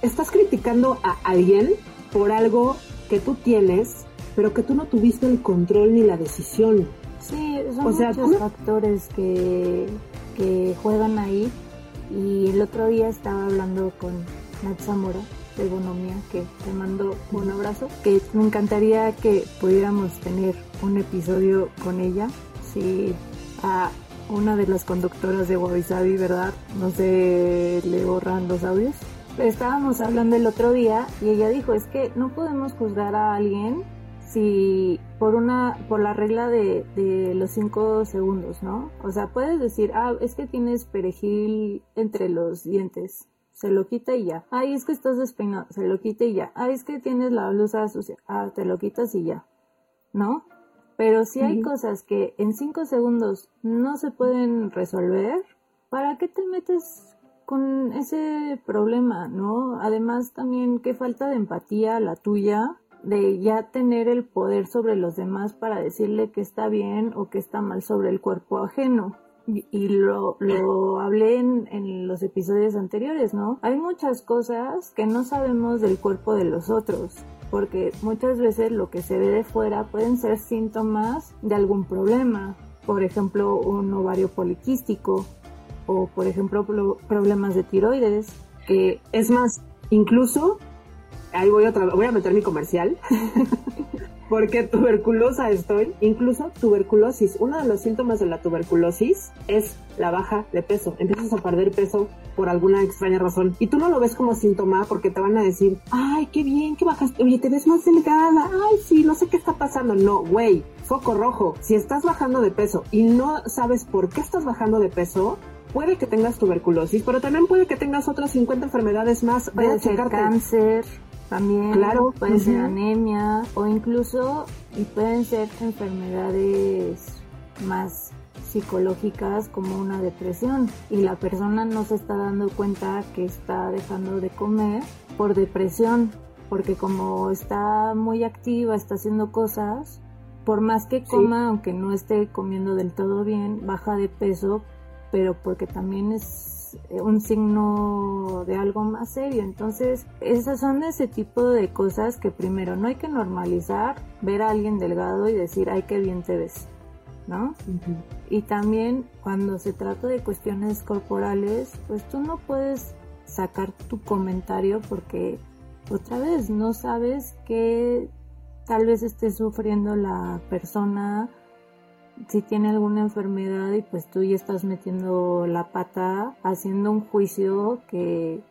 estás criticando a alguien por algo que tú tienes, pero que tú no tuviste el control ni la decisión. Sí, son muchos factores que, que juegan ahí. Y el otro día estaba hablando con Nat Zamora de Bonomía, que te mando un abrazo, que me encantaría que pudiéramos tener un episodio con ella. Si a una de las conductoras de Wabi ¿verdad? No se le borran los audios. Estábamos hablando el otro día y ella dijo, es que no podemos juzgar a alguien si por una por la regla de, de los cinco segundos, ¿no? O sea, puedes decir, ah, es que tienes perejil entre los dientes, se lo quita y ya. Ay, es que estás despeinado, se lo quita y ya. Ay, es que tienes la blusa sucia, ah, te lo quitas y ya, ¿no? Pero si hay cosas que en cinco segundos no se pueden resolver, ¿para qué te metes con ese problema, no? Además también qué falta de empatía la tuya de ya tener el poder sobre los demás para decirle que está bien o que está mal sobre el cuerpo ajeno. Y, lo, lo hablé en, en los episodios anteriores, ¿no? Hay muchas cosas que no sabemos del cuerpo de los otros porque muchas veces lo que se ve de fuera pueden ser síntomas de algún problema, por ejemplo un ovario poliquístico o por ejemplo problemas de tiroides, que es más, incluso ahí voy otra voy a meter mi comercial. Porque tuberculosa estoy, incluso tuberculosis. Uno de los síntomas de la tuberculosis es la baja de peso. Empiezas a perder peso por alguna extraña razón. Y tú no lo ves como síntoma porque te van a decir, ay, qué bien que bajaste. Oye, te ves más delgada. Ay, sí, no sé qué está pasando. No, güey, foco rojo. Si estás bajando de peso y no sabes por qué estás bajando de peso, puede que tengas tuberculosis, pero también puede que tengas otras 50 enfermedades más. Puede ser cáncer también, claro. puede ser anemia o incluso y pueden ser enfermedades más psicológicas como una depresión y la persona no se está dando cuenta que está dejando de comer por depresión porque como está muy activa, está haciendo cosas, por más que coma, aunque no esté comiendo del todo bien, baja de peso, pero porque también es un signo de algo más serio. Entonces, esas son ese tipo de cosas que primero no hay que normalizar, ver a alguien delgado y decir, ay, qué bien te ves, ¿no? Y también cuando se trata de cuestiones corporales, pues tú no puedes sacar tu comentario porque otra vez no sabes qué tal vez esté sufriendo la persona si tiene alguna enfermedad y pues tú ya estás metiendo la pata haciendo un juicio que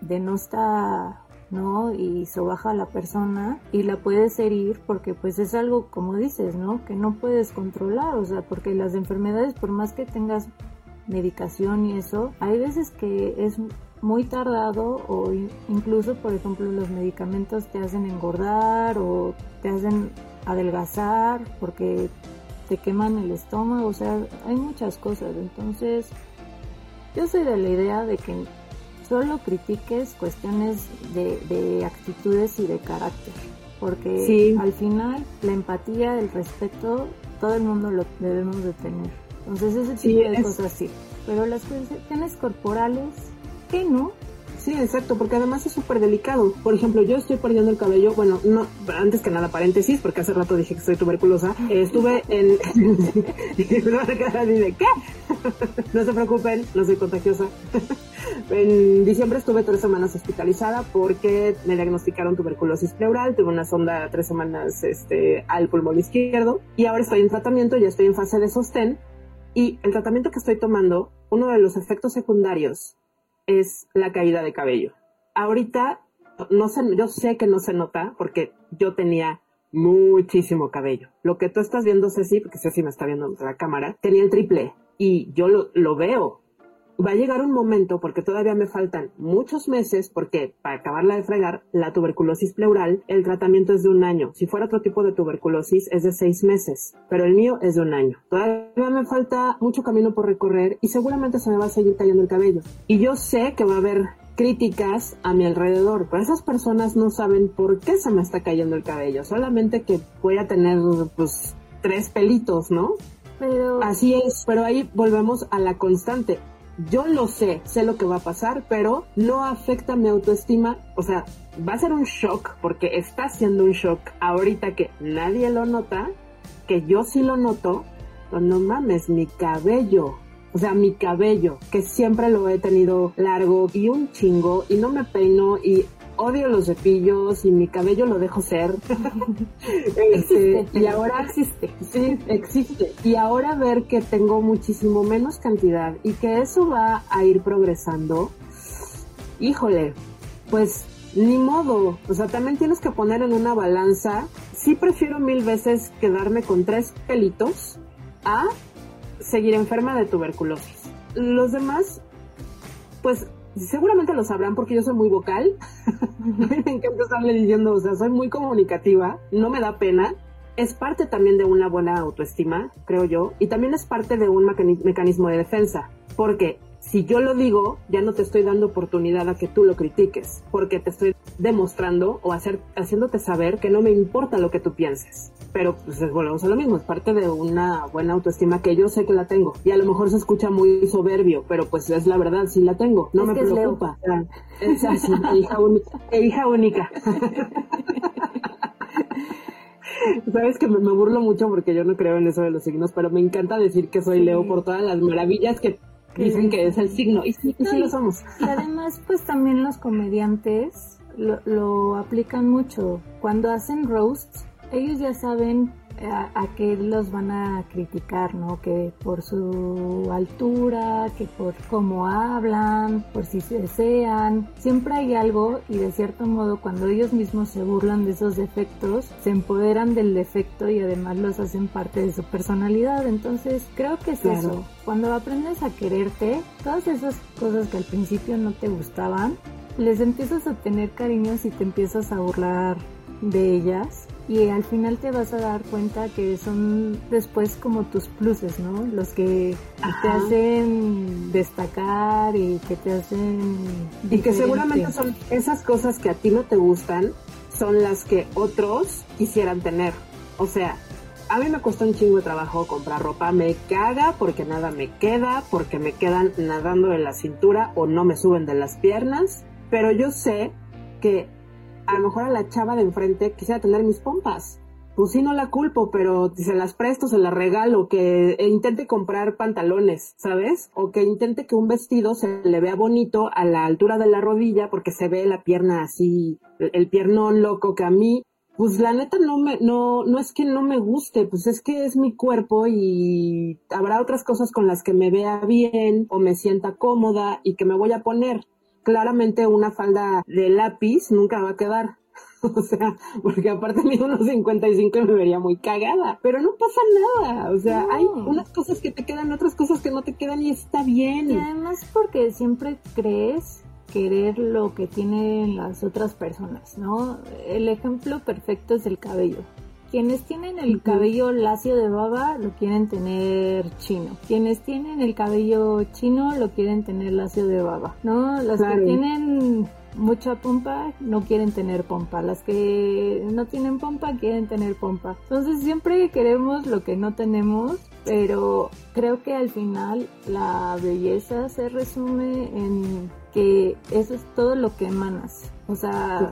denosta ¿no? Y sobaja a la persona y la puedes herir porque pues es algo como dices, ¿no? Que no puedes controlar, o sea, porque las enfermedades por más que tengas medicación y eso, hay veces que es muy tardado o incluso por ejemplo los medicamentos te hacen engordar o te hacen adelgazar porque te queman el estómago, o sea, hay muchas cosas. Entonces, yo soy de la idea de que solo critiques cuestiones de, actitudes y de carácter, porque al final la empatía, el respeto, todo el mundo lo debemos de tener. Entonces, ese tipo de cosas sí. Pero las cuestiones corporales qué no? Sí, exacto, porque además es súper delicado. Por ejemplo, yo estoy perdiendo el cabello, bueno, no, antes que nada paréntesis, porque hace rato dije que soy tuberculosa. estuve en... ¿qué? no se preocupen, no soy contagiosa. en diciembre estuve tres semanas hospitalizada porque me diagnosticaron tuberculosis pleural, tuve una sonda tres semanas este, al pulmón izquierdo y ahora estoy en tratamiento, ya estoy en fase de sostén y el tratamiento que estoy tomando, uno de los efectos secundarios es la caída de cabello. Ahorita, no sé, yo sé que no se nota porque yo tenía muchísimo cabello. Lo que tú estás viendo, Ceci, porque Ceci me está viendo en la cámara, tenía el triple y yo lo, lo veo va a llegar un momento, porque todavía me faltan muchos meses, porque para acabarla de fregar, la tuberculosis pleural, el tratamiento es de un año. Si fuera otro tipo de tuberculosis, es de seis meses, pero el mío es de un año. Todavía me falta mucho camino por recorrer y seguramente se me va a seguir cayendo el cabello. Y yo sé que va a haber críticas a mi alrededor, pero esas personas no saben por qué se me está cayendo el cabello, solamente que voy a tener pues tres pelitos, ¿no? Pero... Así es, pero ahí volvemos a la constante yo lo sé, sé lo que va a pasar, pero no afecta mi autoestima. O sea, va a ser un shock porque está siendo un shock ahorita que nadie lo nota, que yo sí lo noto. no mames, mi cabello. O sea, mi cabello, que siempre lo he tenido largo y un chingo y no me peino y odio los cepillos y mi cabello lo dejo ser. Este, y ahora existe. Sí, existe. Y ahora ver que tengo muchísimo menos cantidad y que eso va a ir progresando. Híjole, pues ni modo. O sea, también tienes que poner en una balanza. Sí prefiero mil veces quedarme con tres pelitos a seguir enferma de tuberculosis. Los demás, pues seguramente lo sabrán porque yo soy muy vocal. me encanta estarle diciendo, o sea, soy muy comunicativa, no me da pena. Es parte también de una buena autoestima, creo yo, y también es parte de un mecanismo de defensa, porque si yo lo digo, ya no te estoy dando oportunidad a que tú lo critiques, porque te estoy demostrando o hacer, haciéndote saber que no me importa lo que tú pienses. Pero pues volvemos a lo mismo, es parte de una buena autoestima que yo sé que la tengo. Y a lo mejor se escucha muy soberbio, pero pues es la verdad, sí la tengo. No me preocupa. Es así, hija única. hija única. Sabes que me, me, burlo mucho porque yo no creo en eso de los signos, pero me encanta decir que soy Leo por todas las maravillas que dicen que es el signo, y sí, lo somos. Y además, pues también los comediantes lo, aplican mucho. Cuando hacen roasts, ellos ya saben a, a qué los van a criticar, ¿no? Que por su altura, que por cómo hablan, por si se desean. Siempre hay algo y de cierto modo cuando ellos mismos se burlan de esos defectos, se empoderan del defecto y además los hacen parte de su personalidad. Entonces creo que es eso. Cuando aprendes a quererte, todas esas cosas que al principio no te gustaban, les empiezas a tener cariños y te empiezas a burlar de ellas y al final te vas a dar cuenta que son después como tus pluses, ¿no? Los que te hacen destacar y que te hacen... Y que seguramente son esas cosas que a ti no te gustan, son las que otros quisieran tener. O sea, a mí me cuesta un chingo de trabajo comprar ropa, me caga porque nada me queda, porque me quedan nadando de la cintura o no me suben de las piernas, pero yo sé que a lo mejor a la chava de enfrente quisiera tener mis pompas. Pues sí, no la culpo, pero se las presto, se las regalo, que intente comprar pantalones, ¿sabes? O que intente que un vestido se le vea bonito a la altura de la rodilla porque se ve la pierna así, el piernón loco que a mí pues la neta no me, no, no es que no me guste, pues es que es mi cuerpo y habrá otras cosas con las que me vea bien o me sienta cómoda y que me voy a poner claramente una falda de lápiz nunca va a quedar. O sea, porque aparte mido unos 55 y me vería muy cagada. Pero no pasa nada. O sea, hay unas cosas que te quedan, otras cosas que no te quedan y está bien. Y además porque siempre crees querer lo que tienen las otras personas, ¿no? El ejemplo perfecto es el cabello. Quienes tienen el cabello lacio de baba lo quieren tener chino. Quienes tienen el cabello chino lo quieren tener lacio de baba, ¿no? Las que tienen mucha pompa no quieren tener pompa, las que no tienen pompa quieren tener pompa. Entonces siempre queremos lo que no tenemos, pero creo que al final la belleza se resume en que eso es todo lo que emanas. O sea,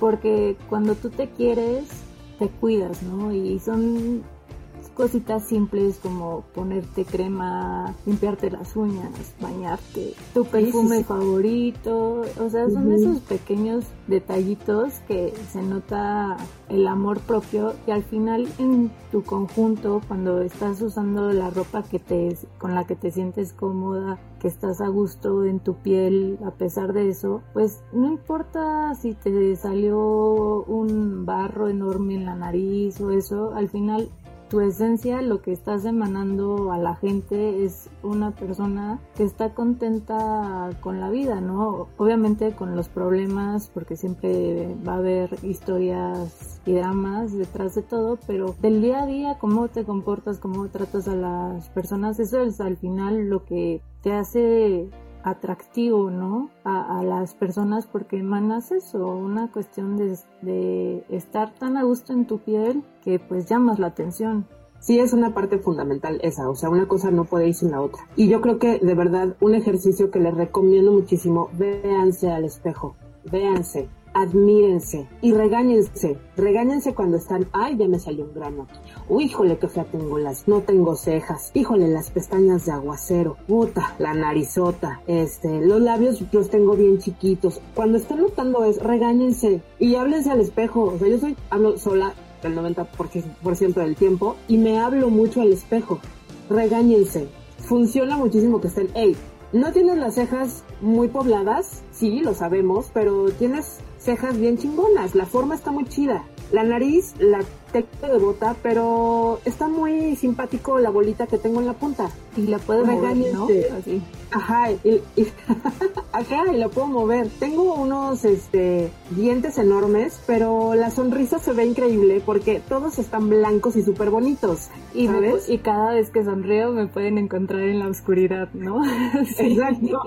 porque cuando tú te quieres, te cuidas, ¿no? Y son cositas simples como ponerte crema, limpiarte las uñas, bañarte, tu perfume favorito, o sea, son esos pequeños detallitos que se nota el amor propio y al final en tu conjunto cuando estás usando la ropa que te con la que te sientes cómoda, que estás a gusto en tu piel a pesar de eso, pues no importa si te salió un barro enorme en la nariz o eso, al final tu esencia, lo que estás emanando a la gente es una persona que está contenta con la vida, ¿no? Obviamente con los problemas, porque siempre va a haber historias y dramas detrás de todo, pero del día a día, cómo te comportas, cómo tratas a las personas, eso es al final lo que te hace atractivo, ¿no? A, las personas porque emanas eso, una cuestión de, de estar tan a gusto en tu piel que pues llamas la atención. Sí, es una parte fundamental esa, o sea, una cosa no puede ir sin la otra. Y yo creo que de verdad un ejercicio que les recomiendo muchísimo, véanse al espejo, véanse, admírense y regáñense. Regáñense cuando están, ay, ya me salió un grano. Uy, híjole, qué fea tengo las, no tengo cejas. Híjole, las pestañas de aguacero. Puta, la narizota. Este, los labios los tengo bien chiquitos. Cuando estén notando eso, regáñense y háblense al espejo. O sea, yo soy, hablo sola el 90% del tiempo y me hablo mucho al espejo. Regáñense. Funciona muchísimo que estén, hey, no tienes las cejas muy pobladas, sí, lo sabemos, pero tienes cejas bien chingonas, la forma está muy chida. La nariz la tengo de bota, pero está muy simpático la bolita que tengo en la punta. Y la puedo mover, ¿no? Así. Ajá, y, ajá, y la puedo mover. Tengo unos este dientes enormes, pero la sonrisa se ve increíble porque todos están blancos y súper bonitos. Y, y cada vez que sonrío me pueden encontrar en la oscuridad, ¿no? Exacto.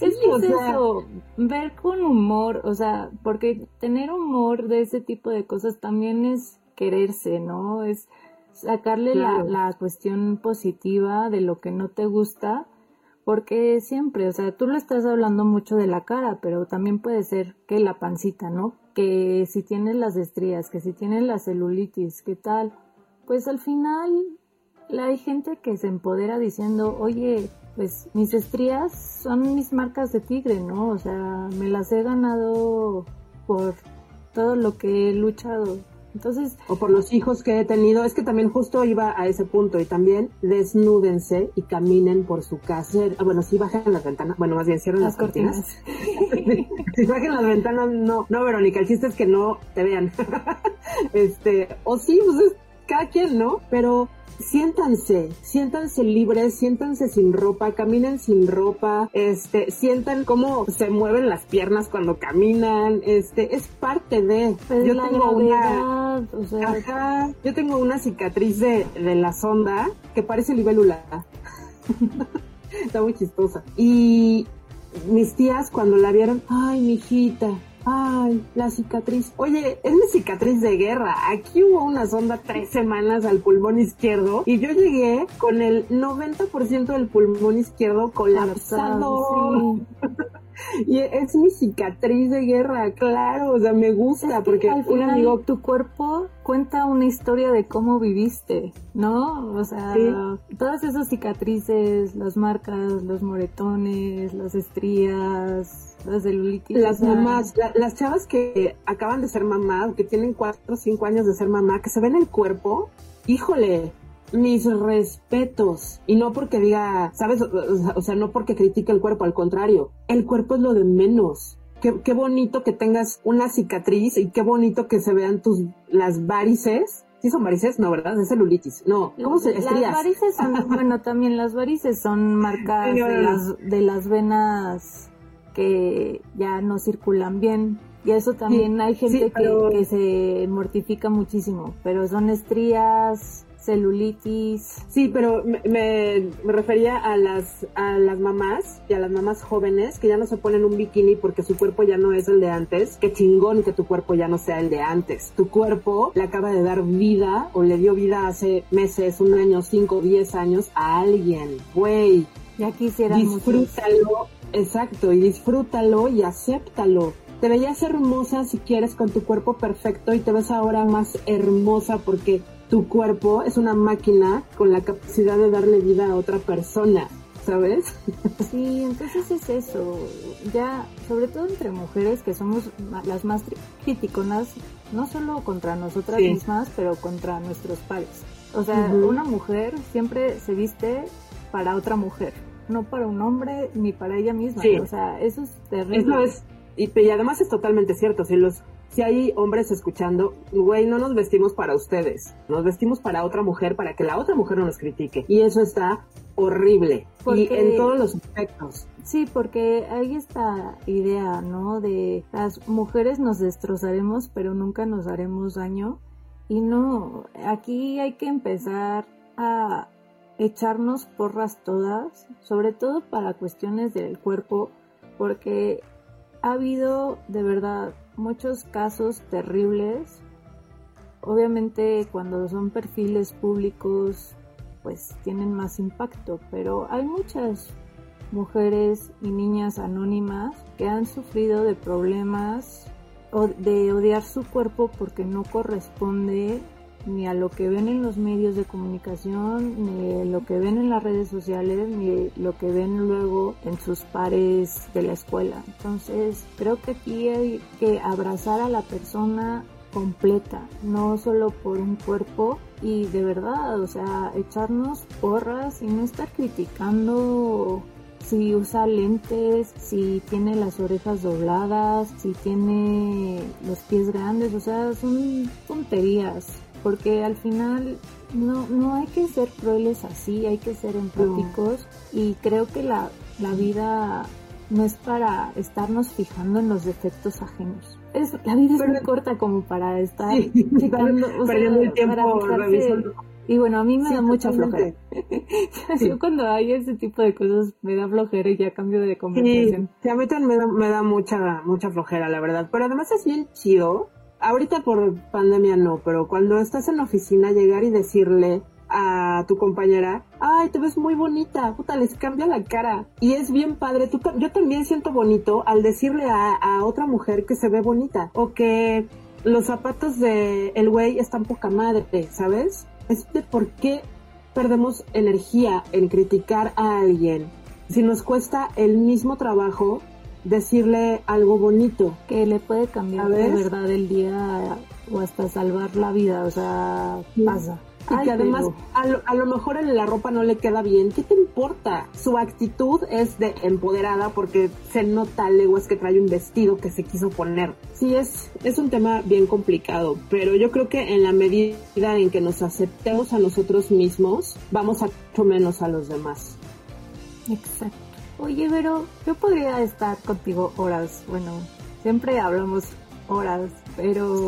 es que eso, ver con humor, o sea, porque tener humor de ese tipo de cosas también es quererse, ¿no? Es sacarle la, la cuestión positiva de lo que no te gusta, porque siempre, o sea, tú le estás hablando mucho de la cara, pero también puede ser que la pancita, ¿no? Que si tienes las estrías, que si tienes la celulitis, ¿qué tal? Pues al final hay gente que se empodera diciendo, oye, pues mis estrías son mis marcas de tigre, ¿no? O sea, me las he ganado por todo lo que he luchado Entonces, o por los hijos que he tenido, es que también justo iba a ese punto y también desnúdense y caminen por su casa. Ah, bueno, si bajen las ventanas, bueno, más bien cierren las, cortinas. si bajen las ventanas, no, no, Verónica, el chiste es que no te vean. este, o sí, pues es cada quien, ¿no? Pero siéntanse, siéntanse libres, siéntanse sin ropa, caminen sin ropa, este, sientan cómo se mueven las piernas cuando caminan, este, es parte de. Pues yo tengo una, o sea, yo tengo una cicatriz de, de la sonda que parece libélula. Está muy chistosa. Y mis tías cuando la vieron, ay, mi hijita, Ay, la cicatriz. Oye, es mi cicatriz de guerra. Aquí hubo una sonda tres semanas al pulmón izquierdo y yo llegué con el 90% del pulmón izquierdo colapsado. y es mi cicatriz de guerra, claro, o sea, me gusta porque al final digo, tu cuerpo cuenta una historia de cómo viviste, ¿no? O sea, todas esas cicatrices, las marcas, los moretones, las estrías, las celulitis. Las mamás, las chavas que acaban de ser mamás, que tienen cuatro o cinco años de ser mamá, que se ven el cuerpo, híjole, mis respetos. Y no porque diga, ¿sabes? O sea, no porque critique el cuerpo, al contrario, el cuerpo es lo de menos. Qué, qué bonito que tengas una cicatriz y qué bonito que se vean tus, las varices ¿Sí son varices? No, ¿verdad? Es celulitis. No, ¿cómo se estrías? Las varices son, bueno, también las varices son marcas de las, de las venas que ya no circulan bien. Y eso también hay gente que, se mortifica muchísimo, pero son estrías, celulitis. Sí, pero me, me, refería a las, a las mamás y a las mamás jóvenes que ya no se ponen un bikini porque su cuerpo ya no es el de antes. Qué chingón que tu cuerpo ya no sea el de antes. Tu cuerpo le acaba de dar vida o le dio vida hace meses, un año, cinco, diez años a alguien. Güey. Ya quisiera Disfrútalo. Exacto, y disfrútalo y acéptalo. Te veías hermosa si quieres con tu cuerpo perfecto y te ves ahora más hermosa porque tu cuerpo es una máquina con la capacidad de darle vida a otra persona, ¿sabes? Sí, entonces es eso. Ya, sobre todo entre mujeres que somos las más criticonas, no solo contra nosotras mismas, pero contra nuestros pares. O sea, una mujer siempre se viste para otra mujer no para un hombre ni para ella misma. O sea, eso es terrible. Eso es, y, además es totalmente cierto. Si los si hay hombres escuchando, güey, no nos vestimos para ustedes, nos vestimos para otra mujer, para que la otra mujer no nos critique. Y eso está horrible. y en todos los aspectos. Sí, porque hay esta idea, ¿no? De las mujeres nos destrozaremos, pero nunca nos haremos daño. Y no, aquí hay que empezar a echarnos porras todas, sobre todo para cuestiones del cuerpo, porque ha habido de verdad muchos casos terribles. Obviamente cuando son perfiles públicos pues tienen más impacto, pero hay muchas mujeres y niñas anónimas que han sufrido de problemas o de odiar su cuerpo porque no corresponde ni a lo que ven en los medios de comunicación, ni lo que ven en las redes sociales, ni lo que ven luego en sus pares de la escuela. Entonces, creo que aquí hay que abrazar a la persona completa, no solo por un cuerpo y de verdad, o sea, echarnos porras y no estar criticando si usa lentes, si tiene las orejas dobladas, si tiene los pies grandes, o sea, son tonterías porque al final no, no hay que ser crueles así, hay que ser empáticos y creo que la, la vida no es para estarnos fijando en los defectos ajenos. Es, la vida es muy corta como para estar fijando, perdiendo el tiempo Y bueno, a mí me da mucha flojera. Yo cuando hay ese tipo de cosas me da flojera y ya cambio de conversación. Sí, a mí también me da, me da mucha, mucha flojera, la verdad. Pero además es bien chido ahorita por pandemia no, pero cuando estás en la oficina llegar y decirle a tu compañera, ay, te ves muy bonita, puta, les cambia la cara. Y es bien padre, Tú, yo también siento bonito al decirle a, otra mujer que se ve bonita o que los zapatos de el güey están poca madre, ¿sabes? Es de por qué perdemos energía en criticar a alguien si nos cuesta el mismo trabajo decirle algo bonito. Que le puede cambiar de verdad el día o hasta salvar la vida, o sea, pasa. Y que además a lo, a lo, mejor en la ropa no le queda bien. ¿Qué te importa? Su actitud es de empoderada porque se nota leguas que trae un vestido que se quiso poner. Sí, es, es un tema bien complicado, pero yo creo que en la medida en que nos aceptemos a nosotros mismos, vamos a mucho menos a los demás. Exacto. Oye, pero yo podría estar contigo horas. Bueno, siempre hablamos horas, pero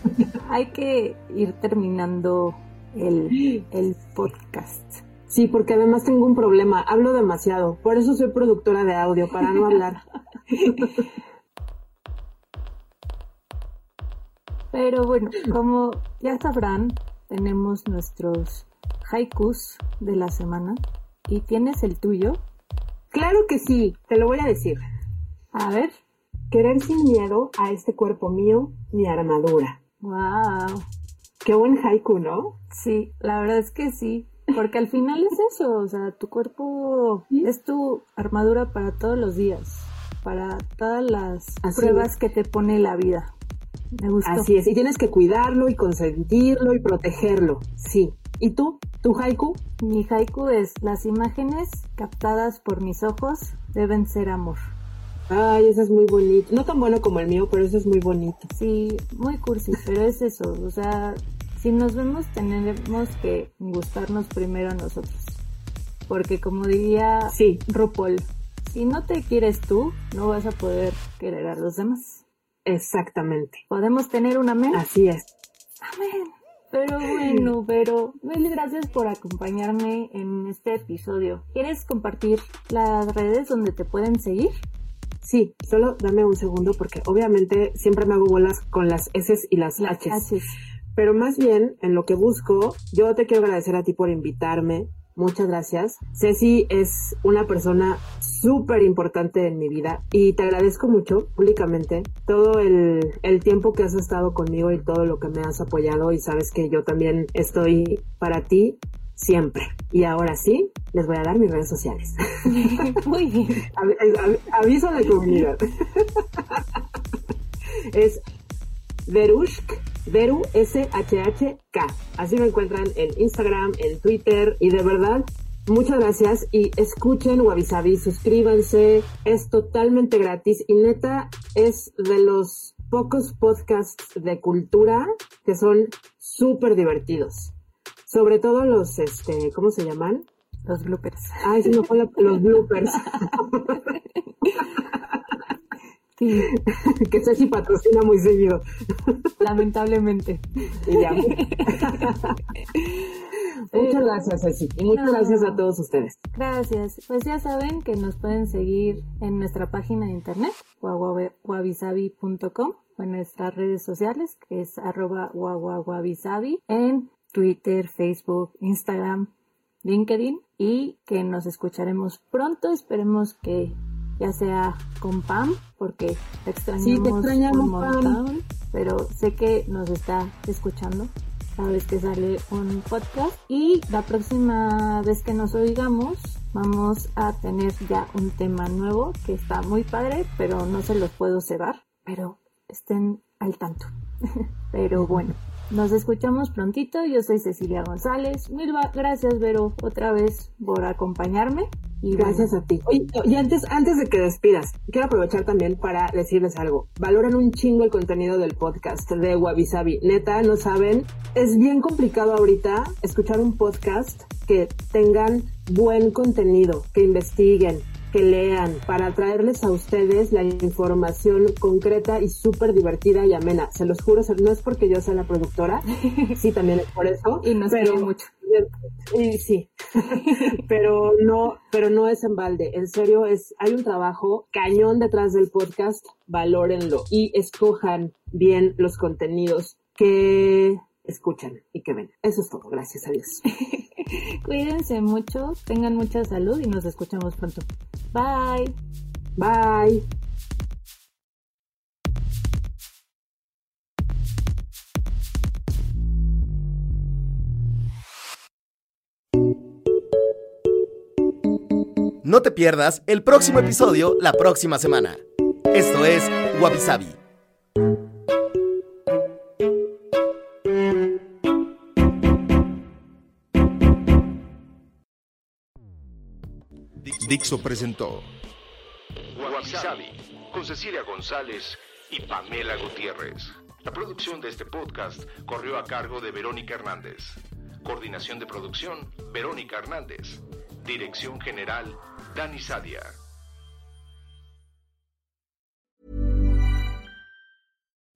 hay que ir terminando el, el podcast. Sí, porque además tengo un problema, hablo demasiado, por eso soy productora de audio, para no hablar. Pero bueno, como ya sabrán, tenemos nuestros haikus de la semana. ¿Y tienes el tuyo? Claro que sí, te lo voy a decir. A ver. Querer sin miedo a este cuerpo mío, mi armadura. Wow. Qué buen haiku, ¿no? Sí, la verdad es que sí. Porque al final es eso, o sea, tu cuerpo es tu armadura para todos los días, para todas las pruebas que te pone la vida. Me gustó. Así es, y tienes que cuidarlo y consentirlo y protegerlo, sí. ¿Y tú? ¿Tu haiku? Mi haiku es, las imágenes captadas por mis ojos deben ser amor. Ay, eso es muy bonito. No tan bueno como el mío, pero eso es muy bonito. Sí, muy cursi, pero es eso. O sea, si nos vemos, tenemos que gustarnos primero a nosotros. Porque como diría sí. RuPaul, si no te quieres tú, no vas a poder querer a los demás. Exactamente. ¿Podemos tener un amén? Así es. Amén. Pero bueno, pero mil gracias por acompañarme en este episodio. ¿Quieres compartir las redes donde te pueden seguir? Sí, solo dame un segundo porque obviamente siempre me hago bolas con las S y las, H. Pero más bien, en lo que busco, yo te quiero agradecer a ti por invitarme. Muchas gracias. Ceci es una persona súper importante en mi vida y te agradezco mucho públicamente todo el, el, tiempo que has estado conmigo y todo lo que me has apoyado y sabes que yo también estoy para ti siempre. Y ahora sí, les voy a dar mis redes sociales. Muy bien. aviso de comunidad. es Verushk, Veru S-H-H-K. Así me encuentran en Instagram, en Twitter y de verdad Muchas gracias y escuchen Wabi suscríbanse, es totalmente gratis y neta es de los pocos podcasts de cultura que son súper divertidos. Sobre todo los, este, ¿cómo se llaman? Los bloopers. Ay, sí, no fue los bloopers. Sí. que Ceci patrocina muy seguido. Lamentablemente. Y ya. muchas gracias, Ceci. Y muchas gracias a todos ustedes. Gracias. Pues ya saben que nos pueden seguir en nuestra página de internet, wawabisabi.com, o en nuestras redes sociales, que es arroba en Twitter, Facebook, Instagram, LinkedIn y que nos escucharemos pronto. Esperemos que ya sea con Pam, porque te extrañamos, un montón, pero sé que nos está escuchando cada vez que sale un podcast y la próxima vez que nos oigamos vamos a tener ya un tema nuevo que está muy padre, pero no se los puedo cebar, pero estén al tanto. pero bueno. Nos escuchamos prontito. Yo soy Cecilia González. Mil gracias, Vero, otra vez por acompañarme. Y gracias a ti. Y, antes, antes de que despidas, quiero aprovechar también para decirles algo. Valoran un chingo el contenido del podcast de Wabi Sabi. Neta, no saben, es bien complicado ahorita escuchar un podcast que tengan buen contenido, que investiguen, que lean para traerles a ustedes la información concreta y súper divertida y amena. Se los juro, no es porque yo sea la productora, sí, también es por eso. Y nos pero, mucho. Y, sí, pero no, pero no es en balde. En serio, es, hay un trabajo cañón detrás del podcast, valórenlo y escojan bien los contenidos que escuchan y que ven. Eso es todo. Gracias a Dios. Cuídense mucho, tengan mucha salud y nos escuchamos pronto. Bye. Bye. No te pierdas el próximo episodio la próxima semana. Esto es Wabi Sabi. Dixo presentó Wabi Sabi con Cecilia González y Pamela Gutiérrez. La producción de este podcast corrió a cargo de Verónica Hernández. Coordinación de producción, Verónica Hernández. Dirección General, Dani Sadia.